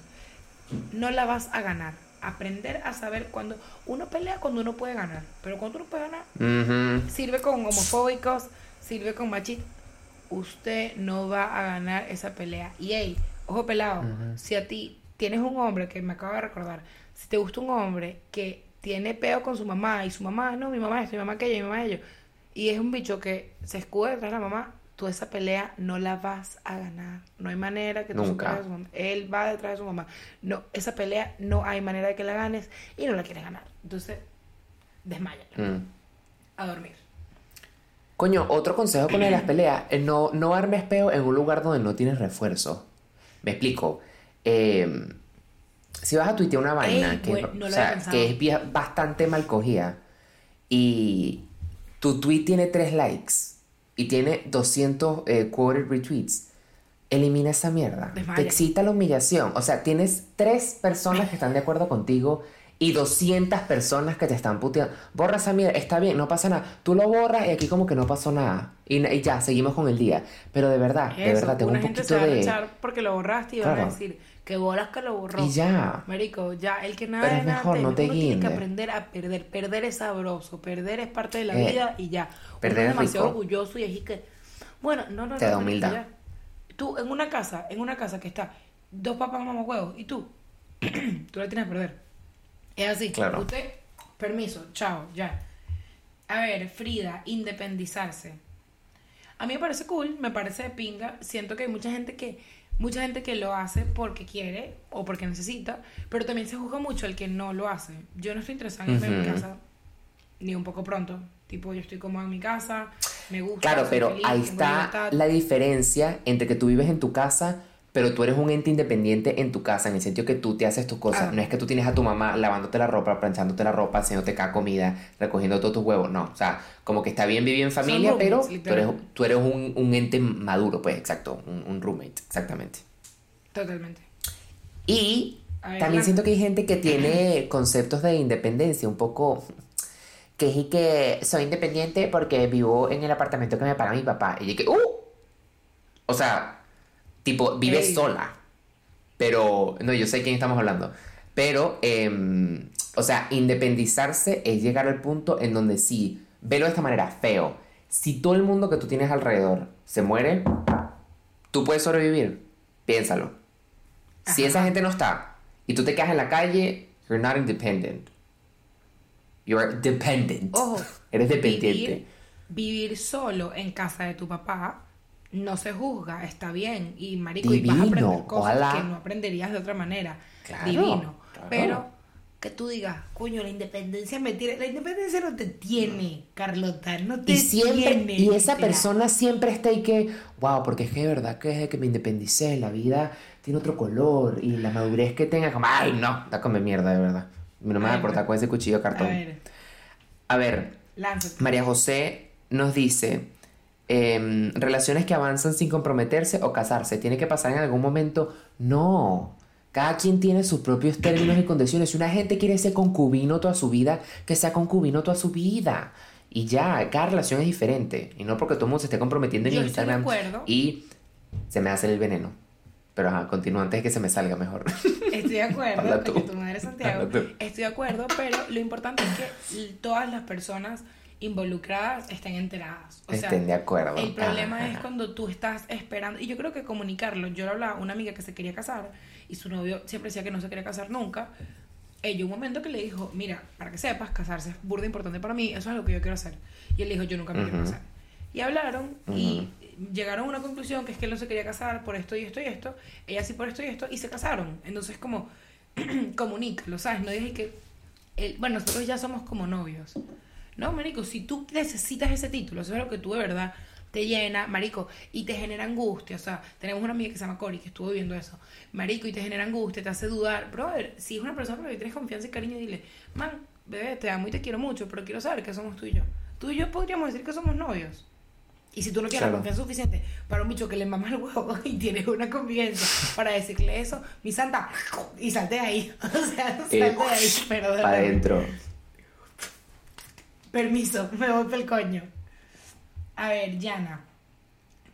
No la vas a ganar. Aprender a saber cuando uno pelea cuando uno puede ganar. Pero cuando uno puede ganar, sirve con homofóbicos, sirve con machistas. Usted no va a ganar esa pelea. Y hey, ojo pelado, si a ti tienes un hombre que me acabo de recordar, si te gusta un hombre que tiene peo con su mamá y su mamá, no, mi mamá esto, mi mamá aquello, mi mamá ello, y es un bicho que se escuda detrás de la mamá, tú esa pelea no la vas a ganar. No hay manera que tú Nunca. a su mamá. Él va detrás de su mamá. No, esa pelea no hay manera de que la ganes y no la quieres ganar. Entonces, desmayala. Mm. A dormir. Coño, otro consejo con de las peleas, eh, no, no armes peo en un lugar donde no tienes refuerzo. Me explico. Eh, si vas a tuitear una vaina Ey, que, bueno, no o lo sea, había pensado. que es bastante mal cogida y tu tweet tiene 3 likes y tiene 200 eh, quoted retweets, elimina esa mierda. Te excita la humillación. O sea, tienes 3 personas que están de acuerdo contigo y 200 personas que te están puteando. Borra esa mierda, está bien, no pasa nada. Tú lo borras y aquí como que no pasó nada. Y, y ya, seguimos con el día. Pero de verdad, de Eso, verdad, tengo una un gente poquito se va a de... echar porque lo borraste y van a Claro. decir que bolas que lo borró. Y ya. Marico, ya, el que nada Pero de es nada mejor, no te Uno tiene que aprender a perder. Perder es sabroso, perder es parte de la Eh, vida y ya. perder Uno es es demasiado rico. orgulloso y así que, bueno, no, no, Te no, da humildad. ya. Tú, en una casa, en una casa que está dos papás mamá huevos y tú, tú la tienes que perder. Es así. Claro. Usted, permiso, chao, ya. A ver, Frida, independizarse. A mí me parece cool, me parece de pinga. Siento que hay mucha gente que mucha gente que lo hace porque quiere o porque necesita, pero también se juzga mucho al que no lo hace. Yo no estoy interesada en irme de mi casa ni un poco pronto. Tipo, yo estoy cómoda en mi casa, me gusta. Claro, pero feliz, ahí está la diferencia entre que tú vives en tu casa, pero tú eres un ente independiente en tu casa, en el sentido que tú te haces tus cosas. Ah. No es que tú tienes a tu mamá lavándote la ropa, planchándote la ropa, haciéndote cada comida, recogiendo todos tus huevos. No, o sea, como que está bien vivir en familia, pero tú eres, tú eres un, un ente maduro, pues, exacto, un, un roommate, exactamente. Totalmente. Y ver, también siento que hay gente que tiene conceptos de independencia un poco... Que es y que soy independiente porque vivo en el apartamento que me paga mi papá. Y que, ¡uh! O sea, tipo, vive Ey. sola. Pero, no, yo sé de quién estamos hablando. Pero, em, o sea, independizarse es llegar al punto en donde sí, velo de esta manera, feo. Si todo el mundo que tú tienes alrededor se muere, tú puedes sobrevivir. Piénsalo. Si esa gente no está y tú te quedas en la calle, you're not independent. You're dependent. Ojo, Eres dependiente. Vivir, vivir solo en casa de tu papá no se juzga, está bien. Y marico, y vas a Divino, aprender cosas ojalá. que no aprenderías de otra manera. Claro, Divino. claro. Pero que tú digas, coño, la independencia me tiene. La independencia no te tiene, Carlota. No te Y siempre, tiene. y esa persona siempre está ahí que, wow, porque es que de verdad que desde que me independicé, la vida tiene otro color y la madurez que tenga, como, ay, no, da come mierda, de verdad. No me vas a cortar con ese cuchillo de A cartón. ver, A ver. María José nos dice, em, relaciones que avanzan sin comprometerse o casarse, ¿tiene que pasar en algún momento? No. Cada quien tiene sus propios términos y condiciones. Si una gente quiere ser concubino toda su vida, que sea concubino toda su vida. Y ya, cada relación es diferente. Y no porque todo el mundo se esté comprometiendo en Yo estoy Instagram. acuerdo. Y se me hace el veneno. Pero ajá, continúa antes de que se me salga mejor. Estoy de acuerdo tú. madre es Santiago. Tú. Estoy de acuerdo, pero lo importante es que todas las personas involucradas estén enteradas. O sea, Estén de acuerdo. el problema Ajá, es ajá. cuando tú estás esperando, y yo creo que comunicarlo, yo lo hablaba, una amiga que se quería casar y su novio siempre decía que no se quería casar nunca. Ella un momento que le dijo, mira, para que sepas, casarse es burda importante para mí, eso es lo que yo quiero hacer. Y él dijo, yo nunca me quiero casar. Y hablaron y llegaron a una conclusión que es que él no se quería casar por esto y esto y esto, ella sí por esto y esto, y se casaron. Entonces como, comunícalo, ¿sabes? No dije que, el- bueno, nosotros ya somos como novios. No, marico, si tú necesitas ese título, eso es lo que tú de verdad te llena, marico, y te genera angustia. O sea, tenemos una amiga que se llama Cori que estuvo viendo eso. Marico, y te genera angustia, te hace dudar. Brother, si es una persona con la que tienes confianza y cariño, dile, man, bebé, te amo y te quiero mucho, pero quiero saber que somos tú y yo. Tú y yo podríamos decir que somos novios. Y si tú no tienes Claro. la confianza suficiente para un bicho que le mama el huevo y tienes una convivencia para decirle eso, mi santa, y salte de ahí. O sea, salte Eh, de ahí, perdóname. Para adentro. Permiso, me voy pel coño. A ver, Yana.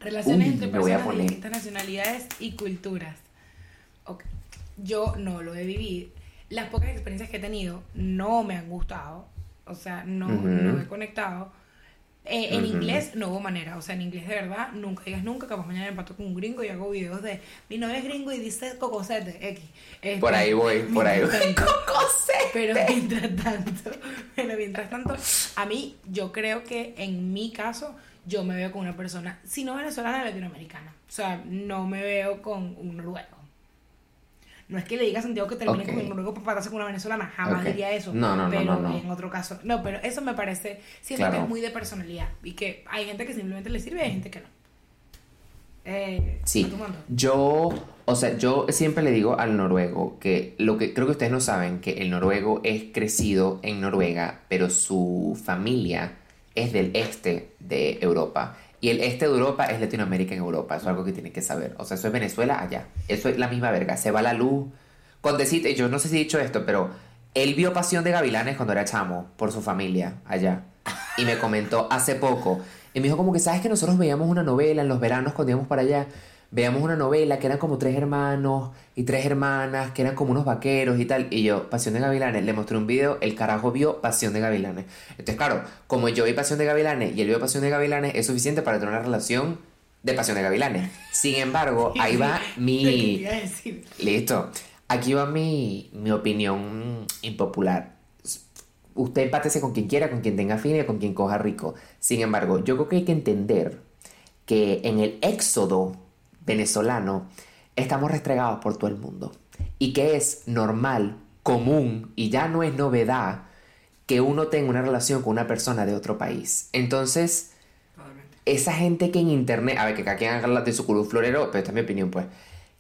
Relaciones Uy, entre personas de distintas nacionalidades y culturas. Ok. Yo no lo he vivido. Las pocas experiencias que he tenido no me han gustado. O sea, no, Ujú. no he conectado. Eh, en inglés no hubo manera. O sea, en inglés de verdad, nunca digas nunca. Capaz mañana empato con un gringo y hago videos de mi novio es gringo y dice cocosete. X. Este, Por ahí voy, por ahí voy. Cocosete. pero mientras tanto, pero mientras tanto, a mí, yo creo que en mi caso, yo me veo con una persona, si no venezolana, latinoamericana. O sea, no me veo con un noruego. No es que le diga a Santiago que termine con un noruego para patarse con una venezolana, jamás diría eso. No, no, no, pero no, no. en otro caso. No, pero eso me parece, siento Claro. que es muy de personalidad. Y que hay gente que simplemente le sirve y hay gente que no. Eh, Sí, yo O sea, yo siempre le digo al noruego que lo que creo que ustedes no saben, que el noruego es crecido en Noruega, pero su familia es del este de Europa. Y el este de Europa es Latinoamérica en Europa. Eso es algo que tienen que saber. O sea, eso es Venezuela allá. Eso es la misma verga. Se va la luz. Con decirte, yo no sé si he dicho esto, pero él vio Pasión de Gavilanes cuando era chamo por su familia allá. Y me comentó hace poco. Y me dijo como que, ¿sabes que nosotros veíamos una novela en los veranos cuando íbamos para allá? Veíamos una novela que eran como tres hermanos y tres hermanas, que eran como unos vaqueros y tal. Y yo, Pasión de Gavilanes, le mostré un video, el carajo vio Pasión de Gavilanes. Entonces, claro, como yo vi Pasión de Gavilanes y él vio Pasión de Gavilanes, es suficiente para tener una relación de Pasión de Gavilanes. Sin embargo, ahí va ¿Qué mi... Listo. Aquí va mi, mi opinión impopular. Usted empátese con quien quiera, con quien tenga fin y con quien coja rico. Sin embargo, yo creo que hay que entender que en el éxodo venezolano estamos restregados por todo el mundo. Y que es normal, común y ya no es novedad que uno tenga una relación con una persona de otro país. Entonces, esa gente que en internet, a ver, que cada quien haga de su culo florero, pero esta es mi opinión, pues.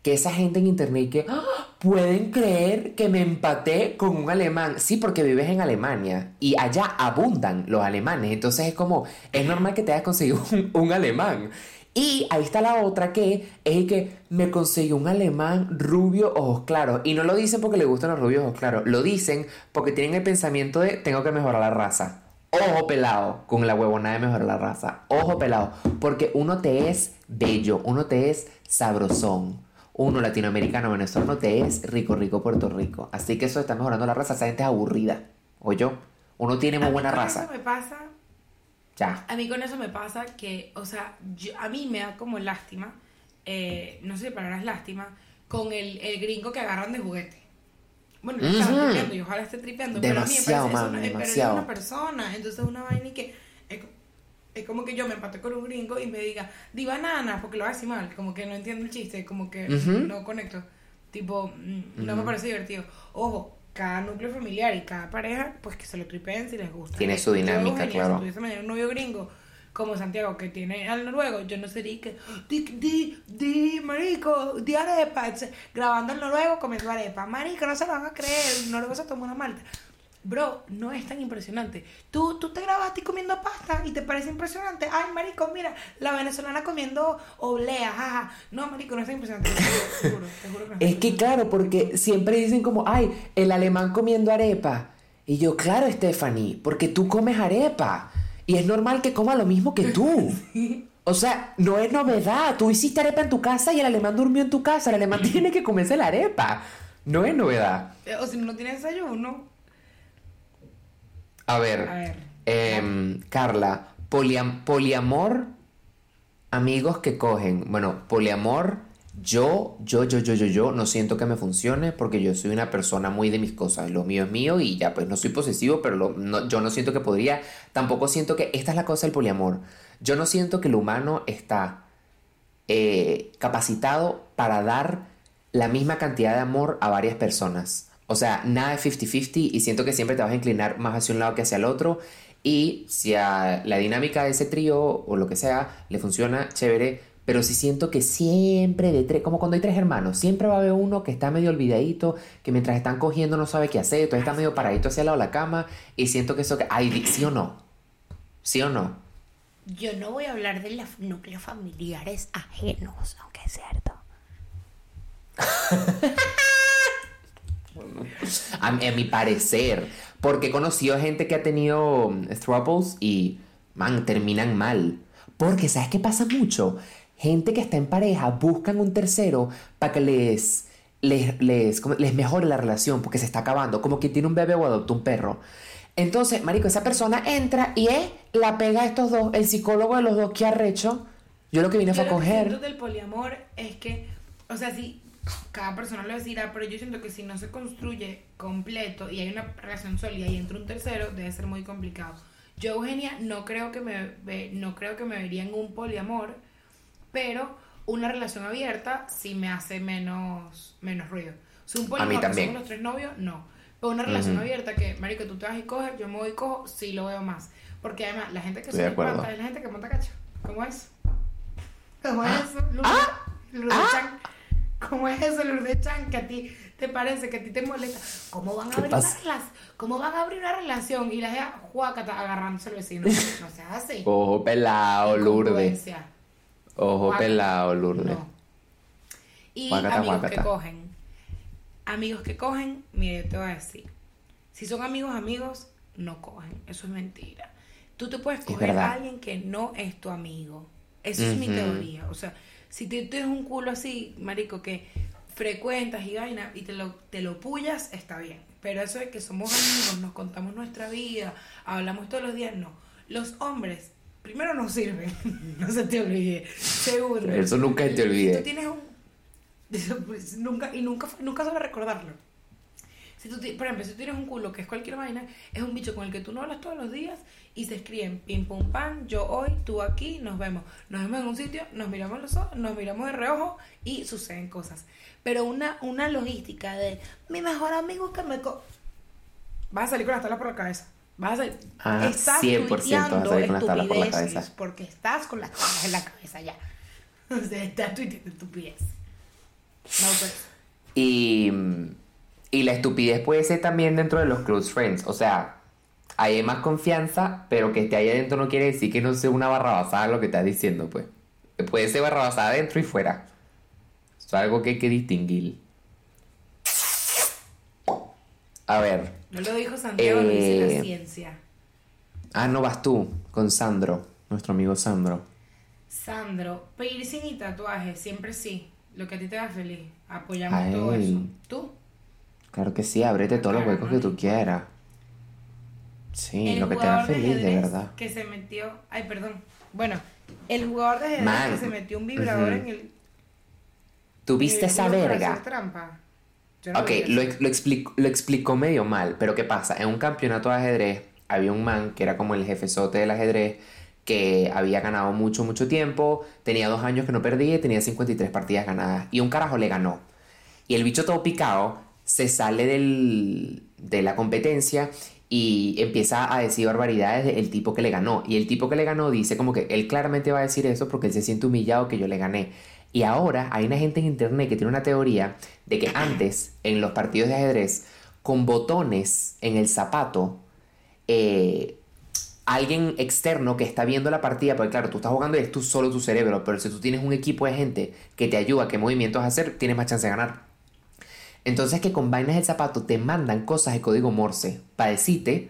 Que esa gente en internet que ¡Ah! pueden creer que me empaté con un alemán. Sí, porque vives en Alemania y allá abundan los alemanes. Entonces es como, es normal que te hayas conseguido un, un alemán. Y ahí está la otra que es el que me consiguió un alemán rubio, ojos claros. Y no lo dicen porque le gustan los rubios ojos claros. Lo dicen porque tienen el pensamiento de tengo que mejorar la raza. Ojo pelado con la huevona de mejorar la raza. Ojo pelado. Porque uno te es bello, uno te es sabrosón. Uno latinoamericano, venezolano te es rico, rico Puerto Rico. Así que eso está mejorando la raza. Esa gente es aburrida. O yo. Uno tiene muy buena raza. Eso me pasa, Ya. a mí con eso me pasa que, o sea, yo- a mí me da como lástima, eh, no sé si palabras lástima, con el, el gringo que agarran de juguete. Bueno, yo estaba Ujú. tripeando y ojalá esté tripeando, pero a mí me Demasiado, parece, es una, eh, pero es demasiado. una persona, entonces es una vaina y que es, co- es como que yo me empaté con un gringo y me diga, di banana, porque lo decir mal, como que no entiendo el chiste, como que Ujú. no conecto, tipo, mm, no me Ujú. parece divertido. Ojo, cada núcleo familiar y cada pareja, pues que se lo tripeen si les gusta. Tiene su yo, dinámica, Eugenia, claro. Si tuviese mañana un novio gringo como Santiago que tiene al noruego, yo no sería que di, di, di, marico, di arepa, grabando el noruego comiendo arepa, marico, no se lo van a creer, el noruego se tomó una malta. Bro, no es tan impresionante. Tú, tú te grabaste comiendo pasta y te parece impresionante. Ay, marico, mira, la venezolana comiendo oblea, jaja. No, marico, no es tan impresionante. Te juro, te juro, que no Es que claro, porque siempre dicen como, ay, el alemán comiendo arepa. Y yo, claro, Stephanie, porque tú comes arepa. Y es normal que coma lo mismo que tú. O sea, no es novedad. Tú hiciste arepa en tu casa y el alemán durmió en tu casa. El alemán tiene que comerse la arepa. No es novedad. Eh, O si no tienes desayuno. A ver, A ver. em, Carla, poliam- poliamor, amigos que cogen. Bueno, poliamor, yo, yo, yo, yo, yo, yo, no siento que me funcione porque yo soy una persona muy de mis cosas. Lo mío es mío y ya, pues no soy posesivo, pero lo- no- yo no siento que podría. Tampoco siento que. Esta es la cosa del poliamor. Yo no siento que el humano está eh, capacitado para dar la misma cantidad de amor a varias personas. O sea, nada de 50-50 y siento que siempre te vas a inclinar más hacia un lado que hacia el otro. Y si a la dinámica de ese trío o lo que sea le funciona, chévere. Pero sí siento que siempre, de tres, como cuando hay tres hermanos, siempre va a haber uno que está medio olvidadito, que mientras están cogiendo no sabe qué hacer, entonces está medio paradito hacia el lado de la cama. Y siento que eso que. Ay, ¿sí o no? ¿Sí o no? Yo no voy a hablar de los núcleos familiares ajenos, aunque es cierto. A, a mi parecer. Porque he conocido gente que ha tenido mm, throuples y, man, terminan mal. Porque, ¿sabes qué pasa mucho? Gente que está en pareja buscan un tercero para que les, les, les, les mejore la relación porque se está acabando. Como que tiene un bebé o adopta un perro. Entonces, marico, esa persona entra y es la pega a estos dos. El psicólogo de los dos que arrecho. Yo lo que vine fue Yo a lo que coger. siento del poliamor es que, o sea, sí, cada persona lo decirá, pero yo siento que si no se construye completo y hay una relación sólida y entra un tercero, debe ser muy complicado. Yo, Eugenia, no creo que me, ve- no creo que me vería en un poliamor, pero una relación abierta sí me hace menos, menos ruido. Si un poliamor que también. somos los tres novios, no. Pero una relación abierta que, marico, tú te vas y coges, yo me voy y cojo, sí lo veo más. Porque además, la gente que se es la gente que monta cacho. ¿Cómo es? ¿Cómo es? Ah. ¿Cómo es eso, Lourdes Chan, que a ti te parece, que a ti te molesta? ¿Cómo van a ¿Qué abrir una relación? ¿Cómo van a abrir una relación? Y la gente, juácata, agarrándose al vecino. No seas así. Ojo pelado, Lourdes. Ojo pelado, Lourdes. No. Y amigos que cogen. Amigos que cogen, mire, yo te voy a decir. Si son amigos, amigos, no cogen. Eso es mentira. Tú te puedes coger a alguien que no es tu amigo. Esa es mi teoría. O sea, si tú tienes un culo así, marico, que frecuentas y vaina y te lo, te lo pullas, está bien. Pero eso de que somos amigos, nos contamos nuestra vida, hablamos todos los días, no. Los hombres, primero no sirven, no se te olvide. Segundo, Eso nunca te si tú olvide. tienes un... eso, pues, nunca, y nunca, nunca recordarlo. Si tú, por ejemplo, si tú tienes un culo que es cualquier vaina, es un bicho con el que tú no hablas todos los días y se escriben pim pum pam, yo hoy, tú aquí, nos vemos. Nos vemos en un sitio, nos miramos los ojos, nos miramos de reojo y suceden cosas. Pero una, una logística de mi mejor amigo que me... Co vas a salir con las tablas por la cabeza. Vas a salir... Ah, estás 100% vas a salir con las tablas por la cabeza. Porque estás con las tablas en la cabeza ya. O sea, estás tuiteando estupidez. No, pues... Y, y la estupidez puede ser también dentro de los close friends. O sea, hay más confianza, pero que esté ahí adentro no quiere decir que no sea una barra basada lo que estás diciendo, pues. Puede ser barra basada adentro y fuera. Es algo que hay que distinguir. A ver. No lo dijo Santiago, lo dice Eh, la ciencia. Ah, no vas tú, con Sandro, nuestro amigo Sandro. Sandro, piercing y tatuaje, siempre sí. Lo que a ti te haga feliz. Apoyamos Ay. todo eso. ¿Tú? Claro que sí, ábrete todos los huecos que tú quieras. Sí, el lo que te haga de feliz, de ajedrez verdad. Que se metió. Ay, perdón. Bueno, el jugador de ajedrez Man. que se metió un vibrador en el. ¿Tuviste esa verga? trampa. No Ok, lo, lo, explicó, lo explicó medio mal, pero ¿qué pasa? En un campeonato de ajedrez había un man que era como el jefezote del ajedrez que había ganado mucho, mucho tiempo, tenía dos años que no perdía y tenía 53 partidas ganadas. Y un carajo le ganó. Y el bicho todo picado se sale del, de la competencia y empieza a decir barbaridades del tipo que le ganó. Y el tipo que le ganó dice como que él claramente va a decir eso porque él se siente humillado que yo le gané. Y ahora hay una gente en internet que tiene una teoría de que antes, en los partidos de ajedrez, con botones en el zapato, eh, alguien externo que está viendo la partida, porque claro, tú estás jugando y es tú solo tu cerebro, pero si tú tienes un equipo de gente que te ayuda qué movimientos hacer, tienes más chance de ganar. Entonces que con vainas del zapato te mandan cosas de código Morse para decirte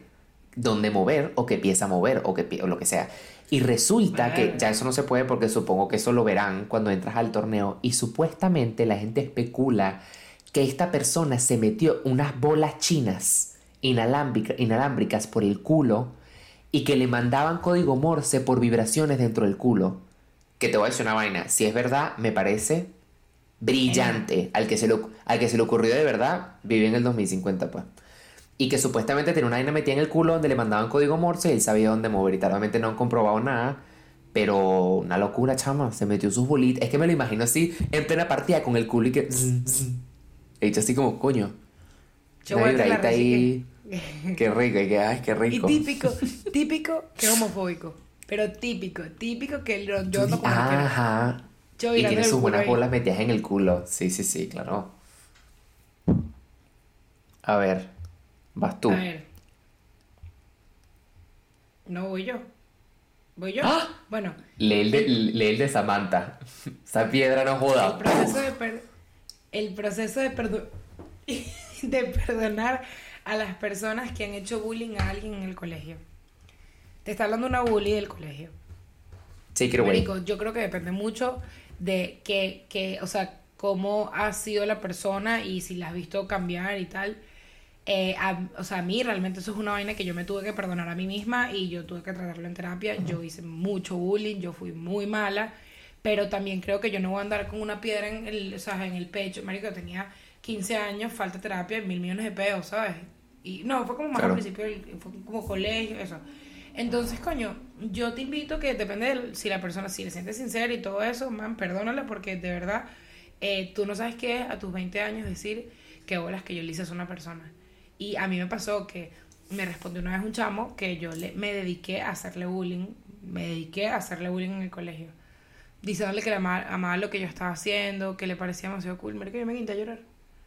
dónde mover o qué pieza mover o, qué pie- o lo que sea. Y resulta que ya eso no se puede porque supongo que eso lo verán cuando entras al torneo y supuestamente la gente especula que esta persona se metió unas bolas chinas inalámbrica- inalámbricas por el culo y que le mandaban código Morse por vibraciones dentro del culo. Que te voy a decir una vaina, si es verdad, me parece brillante. Al que se le, al que se le ocurrió de verdad, vive en el 2050, pues. Y que supuestamente tenía una vaina metida en el culo donde le mandaban código Morse y él sabía dónde mover. Y tal, obviamente no han comprobado nada. Pero una locura, chama. Se metió sus bolitas. Es que me lo imagino así, en plena partida con el culo y que. He dicho así como, coño. Yo una vibradita ahí. Qué rico, y que, ay, qué Y rico. típico, típico que homofóbico. Pero típico, típico que lo- yo no. Ajá. Yo Y tiene el sus buenas bolas metidas en el culo. Sí, sí, sí, claro. A ver, vas tú. A ver. No voy yo. ¿Voy yo? ¡Ah! Bueno, Lee el, de, lee el de Samantha. Esa piedra no el joda. proceso de per- el proceso de perdo- de perdonar a las personas que han hecho bullying a alguien en el colegio. Te está hablando una bully del colegio. Sí, creo. Marico, yo creo que depende mucho de que, que, o sea, cómo ha sido la persona y si la has visto cambiar y tal. Eh, a- o sea, a mí realmente eso es una vaina que yo me tuve que perdonar a mí misma y yo tuve que tratarlo en terapia. Yo hice mucho bullying, yo fui muy mala, pero también creo que yo no voy a andar con una piedra en el, o sea, en el pecho. Marico, tenía 15 años, falta terapia, mil millones de pesos, ¿sabes? Y no, fue como más Claro. al principio, fue como colegio, eso. Entonces, coño, yo te invito que depende de si la persona, si le sientes sincera y todo eso, man, perdónala porque de verdad eh, tú no sabes qué es a tus 20 años decir que bolas que yo le hice a una persona. Y a mí me pasó que me respondió una vez un chamo que yo le, me dediqué a hacerle bullying, me dediqué a hacerle bullying en el colegio. diciéndole que le ama- amaba lo que yo estaba haciendo, que le parecía demasiado cool. Marico, yo me guinté a llorar.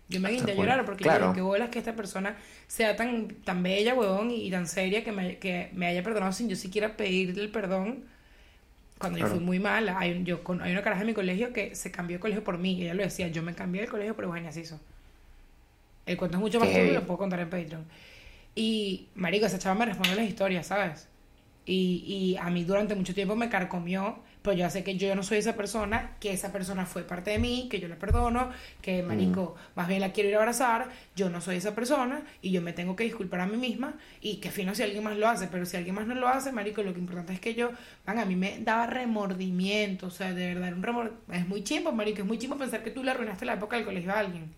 Yo me guinté a llorar porque yo Claro. digo, qué bolas que esta persona sea tan, tan bella, huevón, y, tan seria que me, que me haya perdonado sin yo siquiera pedirle el perdón cuando yo Claro. fui muy mala. Hay, un- yo, con- hay una caraja en mi colegio que se cambió de colegio por mí. y Ella lo decía, yo me cambié de colegio por Eugenia Ciso. El cuento es mucho más heavy. lo puedo contar en Patreon. Y, marico, esa chava me responde las historias, ¿sabes? Y, y a mí durante mucho tiempo me carcomió, pero yo sé que yo no soy esa persona, que esa persona fue parte de mí, que yo le perdono, que, marico, más bien la quiero ir a abrazar, yo no soy esa persona y yo me tengo que disculpar a mí misma y que fino si alguien más lo hace, pero si alguien más no lo hace, marico, lo que importante es que yo, van, a mí me daba remordimiento, o sea, de verdad, un remor es muy chimbo, marico, es muy chimbo pensar que tú le arruinaste la época del colegio a alguien.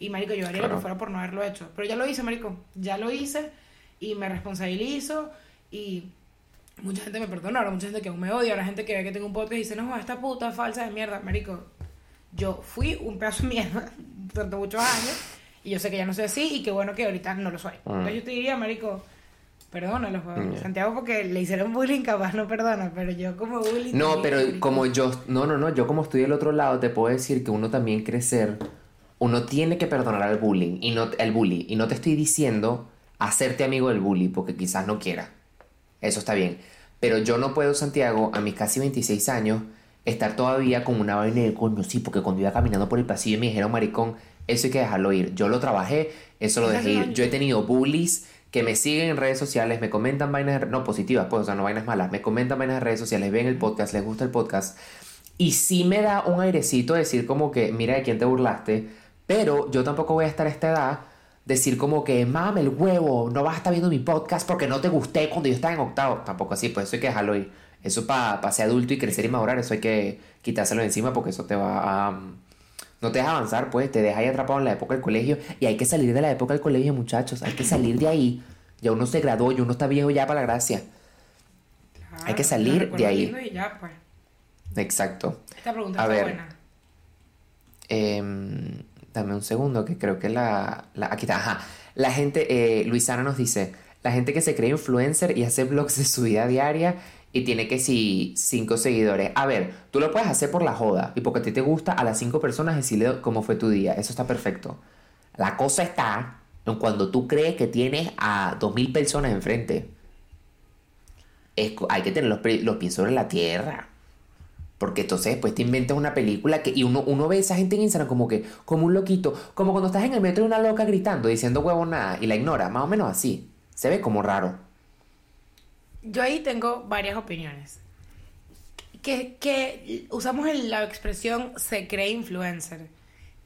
Y marico, yo haría lo que fuera por no haberlo hecho. Pero ya lo hice, marico. Ya lo hice y me responsabilizo y mucha gente me perdona, ahora mucha gente que aún me odia, ahora gente que ve que tengo un podcast y dice, no, esta puta falsa de mierda, marico. Yo fui un pedazo de mierda durante muchos años y yo sé que ya no soy así y qué bueno que ahorita no lo soy. Mm. Entonces yo te diría, marico, perdónalo, joder. Ya. Santiago porque le hicieron bullying, capaz no perdona, pero yo como bullying... No, pero como yo, no, no, no, yo como estoy del otro lado, te puedo decir que uno también crecer, uno tiene que perdonar al bullying y no el bully y no te estoy diciendo hacerte amigo del bully porque quizás no quiera. Eso está bien, pero yo no puedo, Santiago, a mis casi 26 años estar todavía con una vaina de coño, sí, porque cuando iba caminando por el pasillo me dijeron maricón, eso hay que dejarlo ir. Yo lo trabajé, eso lo dejé ir. Yo he tenido bullies que me siguen en redes sociales, me comentan vainas, no positivas, pues, o sea, no vainas malas, me comentan vainas en redes sociales, ven el podcast, les gusta el podcast. Y sí me da un airecito decir como que, mira de quién te burlaste, pero yo tampoco voy a estar a esta edad decir como que, mame el huevo, no vas a estar viendo mi podcast porque no te gusté cuando yo estaba en octavo. Tampoco así, pues eso hay que dejarlo ir. Eso para ser adulto y crecer y madurar, eso hay que quitárselo de encima porque eso te va a... mm, no te deja avanzar, pues, te deja ahí atrapado en la época del colegio y hay que salir de la época del colegio, muchachos, hay que salir de ahí. Ya uno se graduó, ya uno está viejo ya para la gracia. Claro, hay que salir de ahí. Y ya, pues. Exacto. Esta pregunta A está ver. buena. Em, dame un segundo, que creo que la, la- aquí está, ajá. La gente, eh, Luisana nos dice, la gente que se cree influencer y hace vlogs de su vida diaria y tiene que si cinco seguidores. A ver, tú lo puedes hacer por la joda y porque a ti te gusta a las cinco personas decirle cómo fue tu día. Eso está perfecto. La cosa está en cuando tú crees que tienes a dos mil personas enfrente. Es hay que tener los, los pies sobre la tierra. Porque entonces después te inventas una película que, y uno, uno ve a esa gente en Instagram como que, como un loquito, como cuando estás en el metro y una loca gritando, diciendo huevo nada, y la ignora, más o menos así. Se ve como raro. Yo ahí tengo varias opiniones. Que, que usamos el- la expresión se cree influencer.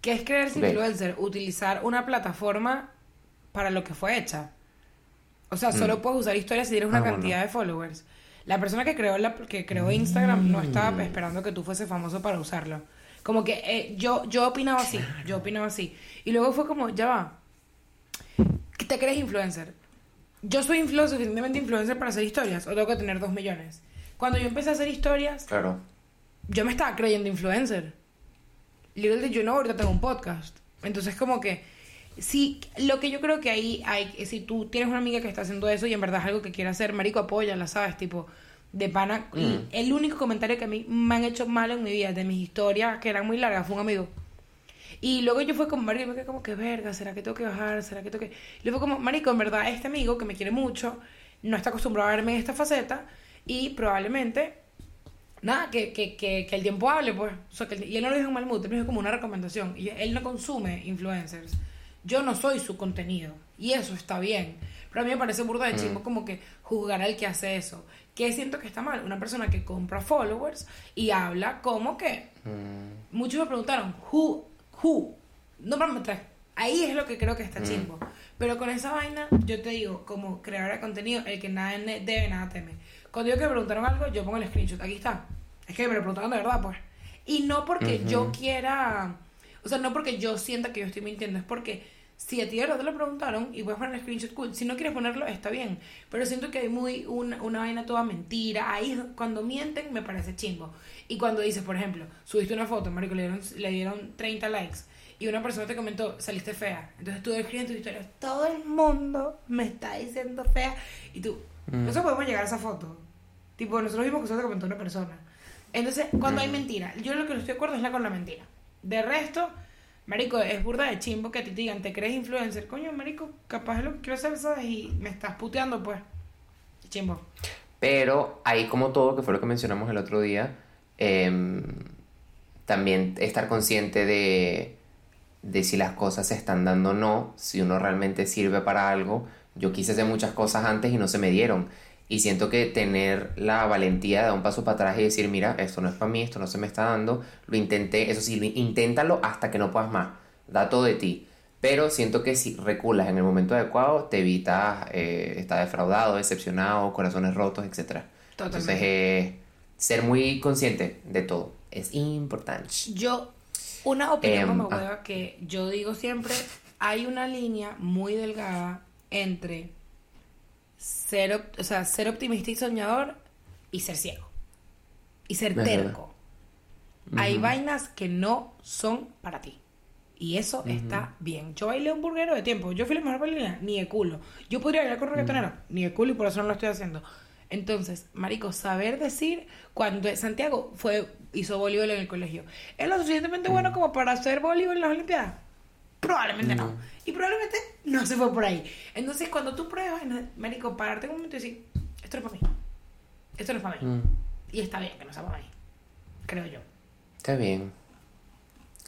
¿Qué es creerse influencer? Utilizar una plataforma para lo que fue hecha. O sea, solo puedes usar historias si tienes una Mm. Ah, bueno. cantidad de followers. La persona que creó la, que creó Instagram no estaba esperando que tú fuese famoso para usarlo. Como que eh, yo, yo opinaba así, yo opinaba así. Y luego fue como, ya va, ¿qué te crees influencer? Yo soy influ- suficientemente influencer para hacer historias, o tengo que tener dos millones. Cuando yo empecé a hacer historias, Claro. yo me estaba creyendo influencer. Little did you know, ahorita tengo un podcast. Entonces, como que, sí, lo que yo creo que ahí hay, si tú tienes una amiga que está haciendo eso y en verdad es algo que quiere hacer, marico, apóyala, ¿sabes? Tipo, de pana. y Mm. el único comentario que a mí me han hecho mal en mi vida, de mis historias, que eran muy largas, fue un amigo. Y luego yo fue como, marico, me quedé como que verga, ¿será que tengo que bajar? ¿Será que tengo que...? Y luego fue como, marico, en verdad, este amigo que me quiere mucho, no está acostumbrado a verme en esta faceta y probablemente, nada, que, que, que, que el tiempo hable, pues. O sea, que el- y él no lo dijo en mal mood, él lo dijo como una recomendación. Y él no consume influencers. Yo no soy su contenido. Y eso está bien. Pero a mí me parece burda de chingo como que juzgar al que hace eso. Que siento que está mal. Una persona que compra followers y habla como que Mm, muchos me preguntaron, who, who, no me traes. Ahí es lo que creo que está chimbo. Pero con esa vaina, yo te digo, como creadora de contenido, el que nada debe, nada teme. Cuando yo que me preguntaron algo, yo pongo el screenshot. Aquí está. Es que me lo preguntaron de verdad, pues. Y no porque yo quiera, o sea, no porque yo sienta que yo estoy mintiendo, es porque si a ti de verdad te lo preguntaron y puedes poner el screenshot, cool. Si no quieres ponerlo, está bien. Pero siento que hay muy una, una vaina toda mentira. Ahí cuando mienten me parece chimbo. Y cuando dices, por ejemplo, subiste una foto, marico, le dieron, le dieron 30 likes y una persona te comentó, saliste fea. Entonces tú escribiendo tu historia, todo el mundo me está diciendo fea. Y tú, Mm. nosotros podemos llegar a esa foto. Tipo, nosotros vimos que solo te comentó una persona. Entonces, cuando hay mentira, yo lo que no estoy de acuerdo es la con la mentira. De resto, marico, es burda de chimbo que te digan, te crees influencer. Coño, marico, capaz es lo que quiero hacer, ¿sabes? Y me estás puteando, pues. Chimbo. Pero ahí como todo, que fue lo que mencionamos el otro día, em, también estar consciente de, de si las cosas se están dando o no, si uno realmente sirve para algo. Yo quise hacer muchas cosas antes y no se me dieron. Y siento que tener la valentía de dar un paso para atrás y decir, mira, esto no es para mí, esto no se me está dando, lo intenté, eso sí, inténtalo hasta que no puedas más, da todo de ti. Pero siento que si reculas en el momento adecuado, te evitas eh, estar defraudado, decepcionado, corazones rotos, etc. Entonces, eh, ser muy consciente de todo es importante. Yo, una opinión Em, como ah. que yo digo siempre, hay una línea muy delgada entre ser, o sea, ser optimista y soñador y ser ciego. Y ser Es terco. Hay vainas que no son para ti. Y eso está bien. Yo bailé un burguero de tiempo. Yo fui la mejor bailarina, ni de culo. Yo podría bailar con reggaetonero, ni de culo, y por eso no lo estoy haciendo. Entonces, marico, saber decir cuando Santiago fue hizo voleibol en el colegio, ¿es lo suficientemente bueno como para hacer voleibol en las Olimpiadas? Probablemente no. Y probablemente no se fue por ahí. Entonces, cuando tú pruebas, marico, pararte un momento y decir, esto no es para mí. Esto no es para mí. Mm, Y está bien que no sea para mí. Creo yo. está bien.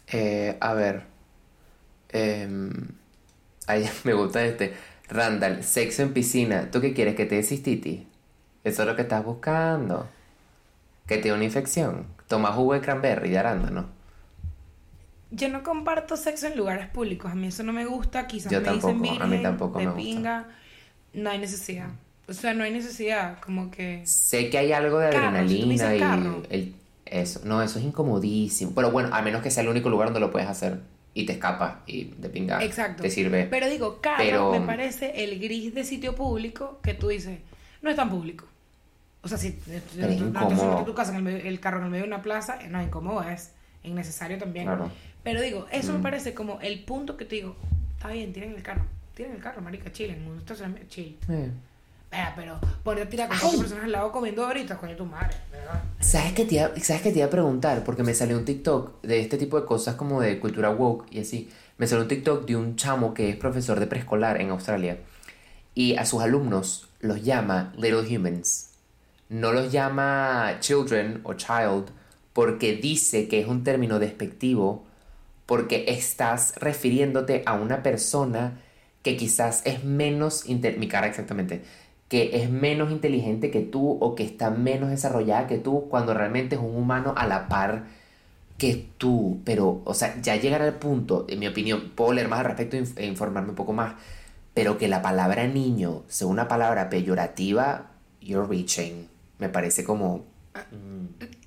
Eh, a ver. Em, ay, me gusta este. Randall, sexo en piscina. ¿Tú qué quieres? ¿Que te des Titi? Eso es lo que estás buscando. Que te dé una infección. Toma jugo de cranberry de arándano. Yo no comparto sexo en lugares públicos. A mí eso no me gusta. Quizás Yo me dicen tampoco, a mí virgen, tampoco de me gusta. pinga. No hay necesidad. O sea, no hay necesidad. Como que... Sé que hay algo de Carro, si adrenalina dices y carro. el, eso. No, eso es incomodísimo. Pero bueno, a menos que sea el único lugar donde lo puedes hacer y te escapas y de pinga Exacto. te sirve. Pero digo, carro Pero- me parece el gris de sitio público que tú dices, no es tan público. O sea, si si- tú- tu casa en el, el carro en el medio de una plaza, eh, no es incómodo, es innecesario también. Claro. Pero digo, eso me Mm. parece como el punto que te digo, está bien, tienen el carro, tienen el carro, marica, chill, en un estacionamiento, chill. Eh. Vea, pero ponerte a tirar con cuatro personas al lado comiendo ahorita, coño tu madre, ¿verdad? ¿Sabes qué, te iba, ¿Sabes qué te iba a preguntar? Porque me salió un TikTok de este tipo de cosas como de cultura woke y así. Me salió un TikTok de un chamo que es profesor de preescolar en Australia y a sus alumnos los llama little humans. No los llama children o child porque dice que es un término despectivo porque estás refiriéndote a una persona que quizás es menos, mi cara exactamente, que es menos inteligente que tú o que está menos desarrollada que tú cuando realmente es un humano a la par que tú. Pero, o sea, ya llegar al punto, en mi opinión, puedo leer más al respecto e e informarme un poco más, pero que la palabra niño sea una palabra peyorativa, you're reaching. Me parece como... mm,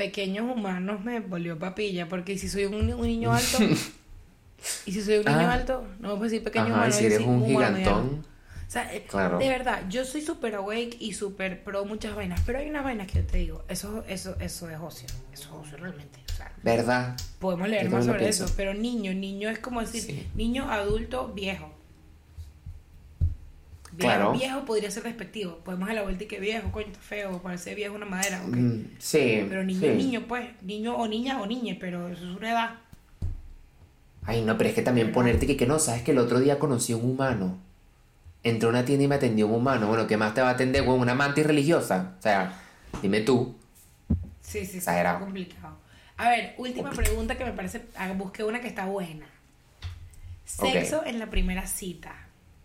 Pequeños humanos me volvió papilla, porque si soy un, un niño alto, y si soy un niño Ah. alto, no me puedo decir pequeño Ajá, humano, y si voy a eres decir un humano gigantón... O sea, eh, Claro. de verdad, yo soy súper awake y súper pro muchas vainas, pero hay unas vainas que yo te digo, eso, eso, eso es ocio, eso es ocio realmente. O sea, ¿Verdad? podemos leer más sobre eso, pero niño, niño es como decir, Sí. niño, adulto, viejo. Viejo, Claro. viejo podría ser despectivo. Podemos dar la vuelta y que viejo, coño, está feo, parece viejo una madera, ok. Mm, sí. Pero niño, sí. niño, pues, niño o niña o niñe, pero eso es una edad. Ay, no, pero es que también ponerte que, que no, sabes que el otro día conocí a un humano. Entré a una tienda y me atendió un humano. Bueno, ¿qué más te va a atender? Bueno, una mantis religiosa. O sea, dime tú. Sí, sí, sí, complicado. A ver, última pregunta que me parece, ah, busqué una que está buena. Sexo en la primera cita.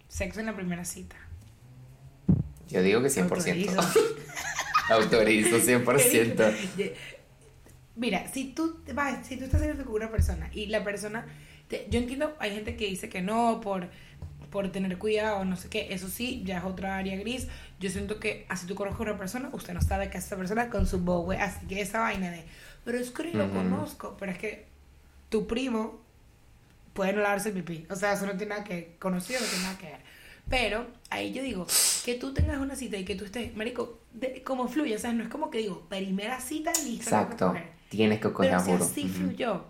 Sexo en la primera cita. Yo digo que 100%. Autorizo. Autorizo 100%. Mira, si tú vas, si tú estás saliendo con una persona y la persona, te- yo entiendo, hay gente que dice que no por por tener cuidado, no sé qué, eso sí, ya es otra área gris. Yo siento que así tú conozco a una persona, usted no sabe que es esa persona con su bowe, así que esa vaina de, pero es que lo conozco, pero es que tu primo puede no lavarse el pipí, o sea, eso no tiene nada que conocido, no tiene nada que ver. Pero ahí yo digo, que tú tengas una cita y que tú estés, marico, de, como fluye, o sea, no es como que digo, primera cita, que Exacto. Tienes que coger Pero a si juro. así Ujú. fluyó.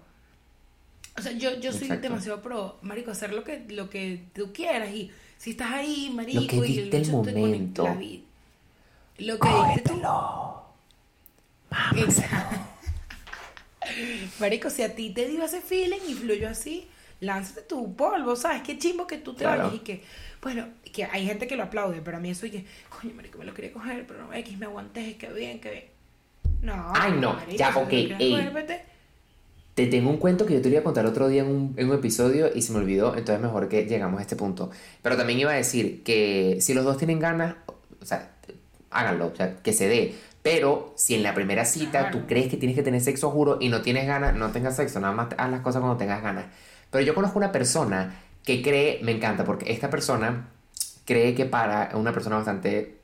O sea, yo, yo soy Exacto. demasiado pro, marico, hacer lo que, lo que tú quieras y si estás ahí, marico, Lo que y el conecta momento. la vida. Lo que dicte tú. Marico, si a ti te dio ese feeling y fluyó así, lánzate tu polvo, ¿sabes? Qué chimbo que tú te Claro. vayas y que, bueno, que hay gente que lo aplaude, pero a mí eso que, coño, marico, me lo quería coger, pero no, X, me aguanté, qué bien, qué bien. No. Ay, no, ya, te lo ok, ey. coger. Te tengo un cuento que yo te iba a contar otro día en un, en un episodio y se me olvidó, entonces mejor que llegamos a este punto. Pero también iba a decir que si los dos tienen ganas, o sea, háganlo, o sea, que se dé. Pero si en la primera cita Claro. tú crees que tienes que tener sexo, juro, y no tienes ganas, no tengas sexo, nada más haz las cosas cuando tengas ganas. Pero yo conozco una persona que cree, me encanta, porque esta persona cree que para una persona bastante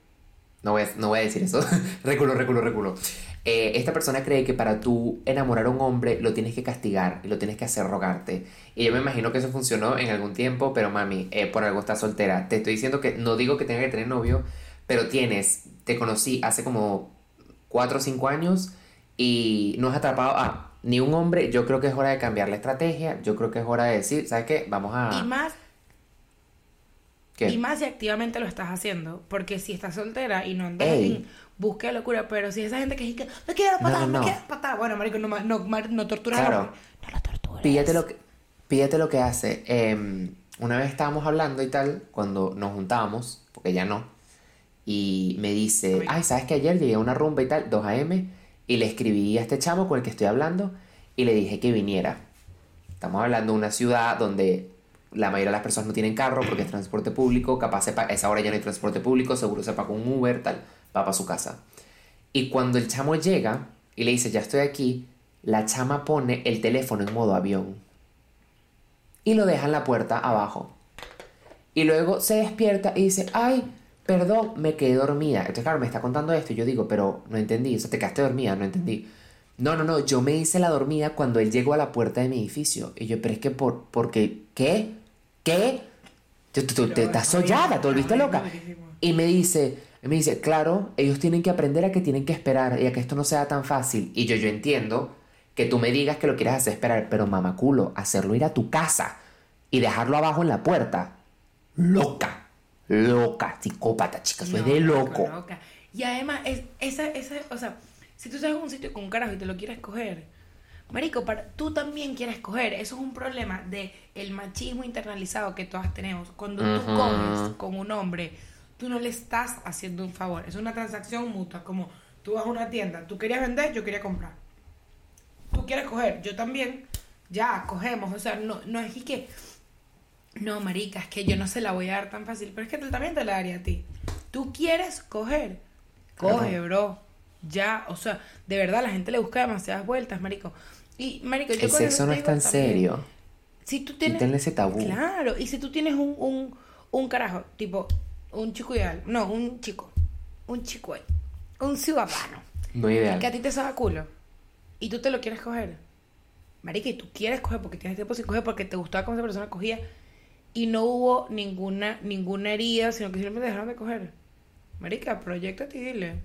no voy a, no voy a decir eso. reculo, reculo, reculo. Eh, esta persona cree que para tú enamorar a un hombre lo tienes que castigar lo tienes que hacer rogarte. Y yo me imagino que eso funcionó en algún tiempo, pero mami, eh, por algo estás soltera. Te estoy diciendo que no digo que tengas que tener novio, pero tienes, te conocí hace como 4 o 5 años y no has atrapado a ni un hombre. Yo creo que es hora de cambiar la estrategia. Yo creo que es hora de decir, ¿sabes qué? Vamos a... Y más, ¿qué? y más si activamente lo estás haciendo, porque si estás soltera y no andas en busca de locura, pero si esa gente que dice me quiero No, patar, no, me no. quiero patar, bueno, marico, no, no, no torturas Claro. no lo tortures. Píllate lo que, lo que hace. Em, una vez estábamos hablando y tal, cuando nos juntábamos, porque ya no, y me dice, Ay. ay, ¿sabes que ayer llegué a una rumba y tal, 2 a.m., y le escribí a este chamo con el que estoy hablando, y le dije que viniera. Estamos hablando de una ciudad donde la mayoría de las personas no tienen carro porque es transporte público, capaz a esa hora ya no hay transporte público, seguro se paga un Uber, tal, va para su casa. Y cuando el chamo llega y le dice, ya estoy aquí, la chama pone el teléfono en modo avión. Y lo deja en la puerta abajo. Y luego se despierta y dice, ay, perdón, me quedé dormida. Entonces, claro, me está contando esto y yo digo, pero no entendí, o sea, te quedaste dormida, no entendí. No, no, no, yo me hice la dormida cuando él llegó a la puerta de mi edificio. Y yo, pero es que por, porque, ¿qué? ¿Qué? Tú, tú- tú- te estás sollada, te volviste loca. Y me dice, me dice, claro, ellos tienen que aprender a que tienen que esperar y a que esto no sea tan fácil. Y yo, yo entiendo que tú me digas que lo quieres hacer esperar, pero mamaculo, hacerlo ir a tu casa y dejarlo abajo en la puerta. Loca, loca, psicópata, chica, es de loco. loca. Y además, es, esa, esa, o sea, si tú estás en un sitio con un carajo y te lo quieres coger, marico, para, tú también quieres coger. Eso es un problema de el machismo internalizado que todas tenemos. Cuando tú coges con un hombre, tú no le estás haciendo un favor. Es una transacción mutua, como tú vas a una tienda, tú querías vender, yo quería comprar. Tú quieres coger, yo también, ya, cogemos. O sea, no, no es que... No, marica, es que yo no se la voy a dar tan fácil, pero es que tú también te la daría a ti. Tú quieres coger, coge, bro. Ya, o sea, de verdad la gente le busca demasiadas vueltas, marico. Y marico, yo El sexo eso no es tan también, serio. Si tú tienes Quítenle ese tabú. Claro, y si tú tienes un, un, un carajo, tipo un chico ideal, no, un chico, un chico, ahí, un ciudadano, No ideal. que a ti te saca culo y tú te lo quieres coger, marica, y tú quieres coger porque tienes tiempo sin coger porque te gustaba cómo esa persona cogía y no hubo ninguna ninguna herida, sino que simplemente dejaron de coger. Marica, proyectate y dile,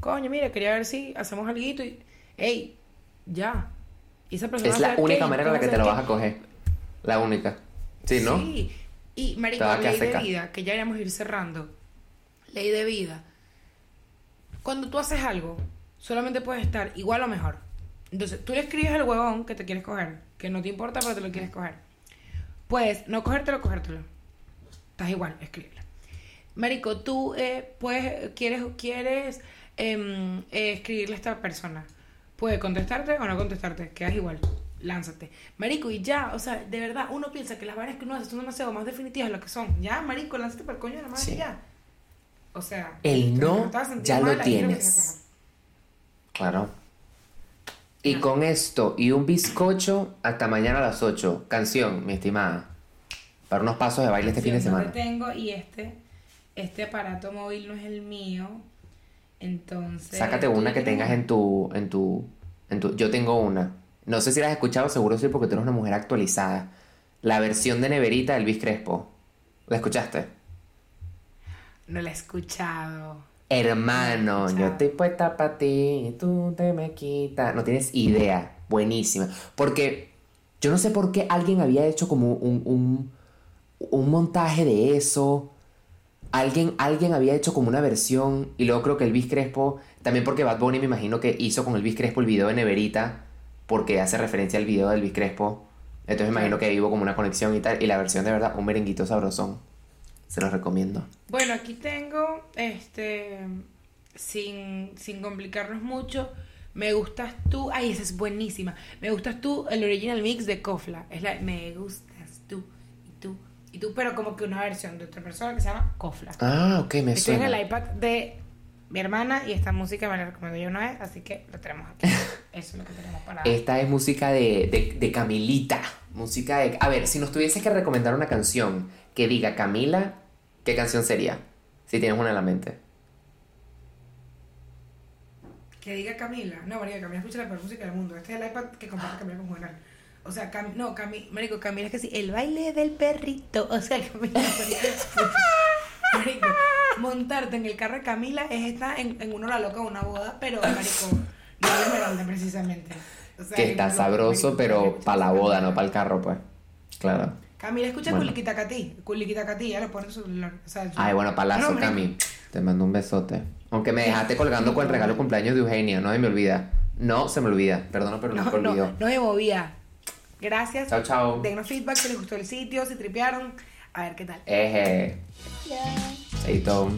coño, mira, quería ver si hacemos algo y, ey, ya. Y esa persona Es la única qué, manera en la que te lo vas a coger. La única. Sí, ¿no? Sí. Y, marico, Te va a quedar ley de vida, que ya iremos a ir cerrando. Ley de vida. Cuando tú haces algo, solamente puedes estar igual o mejor. Entonces, tú le escribes al huevón que te quieres coger, que no te importa, pero te lo quieres coger. Puedes no cogértelo, cogértelo. Estás igual, escríbelo. Marico, tú eh, puedes, quieres, quieres em, eh, escribirle a esta persona. Puede contestarte o no contestarte, quedas igual. Lánzate. Marico, y ya, o sea, de verdad, uno piensa que las vainas que uno hace son demasiado más definitivas de lo que son. Ya, marico, lánzate para el coño de la madre Sí. ya. O sea, El no ya lo tienes. Claro. Y con esto y un bizcocho, hasta mañana a las 8. Canción, mi estimada. Para unos pasos de baile este fin de semana. te tengo y este, este aparato móvil no es el mío. Entonces. Sácate ¿tú una que tengas en tu, en tu, en tu. Yo tengo una. No sé si la has escuchado, seguro sí, porque tú eres una mujer actualizada. La versión de neverita del Bis Crespo. ¿La escuchaste? No la he escuchado. Hermano, yo estoy puesta para ti y tú te me quitas. No tienes idea. Buenísima. Porque yo no sé por qué alguien había hecho como un, un, un montaje de eso. Alguien, alguien había hecho como una versión y luego creo que Elvis Crespo, también porque Bad Bunny me imagino que hizo con Elvis Crespo el video de Neverita, porque hace referencia al video de Elvis Crespo. Entonces me imagino que ahí hubo como una conexión y tal. Y la versión de verdad, un merenguito sabrosón. Se los recomiendo. Bueno, aquí tengo, este, sin, sin complicarnos mucho, me gustas tú, ay, esa es buenísima, me gustas tú, el original mix de Kofla, es la, me gustas tú, y tú, y tú, pero como que una versión de otra persona que se llama Kofla. Ah, ok, me Estoy en suena. el iPad de mi hermana y esta música me la recomendó yo una vez, así que lo tenemos aquí. Eso es lo que tenemos para Esta es música de, de, de Camilita. Música de... A ver, si nos tuvieses que recomendar una canción que diga Camila, ¿qué canción sería? Si tienes una en la mente. Que diga Camila. No, María, Camila escucha la peor música del mundo. Este es el iPad que comparte Camila con Juvenal. O sea, Cam no, Cami Marico, Camila es que sí, el baile del perrito. O sea, Camila. Marico, montarte en el carro de Camila es estar en, en uno la loca de una boda, pero, Marico, no de Esmeralda precisamente. O sea, Que está sabroso, pero Camila para la boda, Camila. no para el carro, pues. Claro. Camila escucha Bueno. Culiquitacatí. Culiquitacatí, ya lo pone en su celular. O sea, Ay, bueno, palazo, No. Cami. Te mando un besote. Aunque me dejaste colgando con el regalo de cumpleaños de Eugenia, no se me olvida. No se me olvida. Perdona, pero no, No, me no, olvidó. no me movía. Gracias. Chao, chao. Denos feedback si les gustó el sitio, si tripearon. A ver qué tal. Eje. Chaito.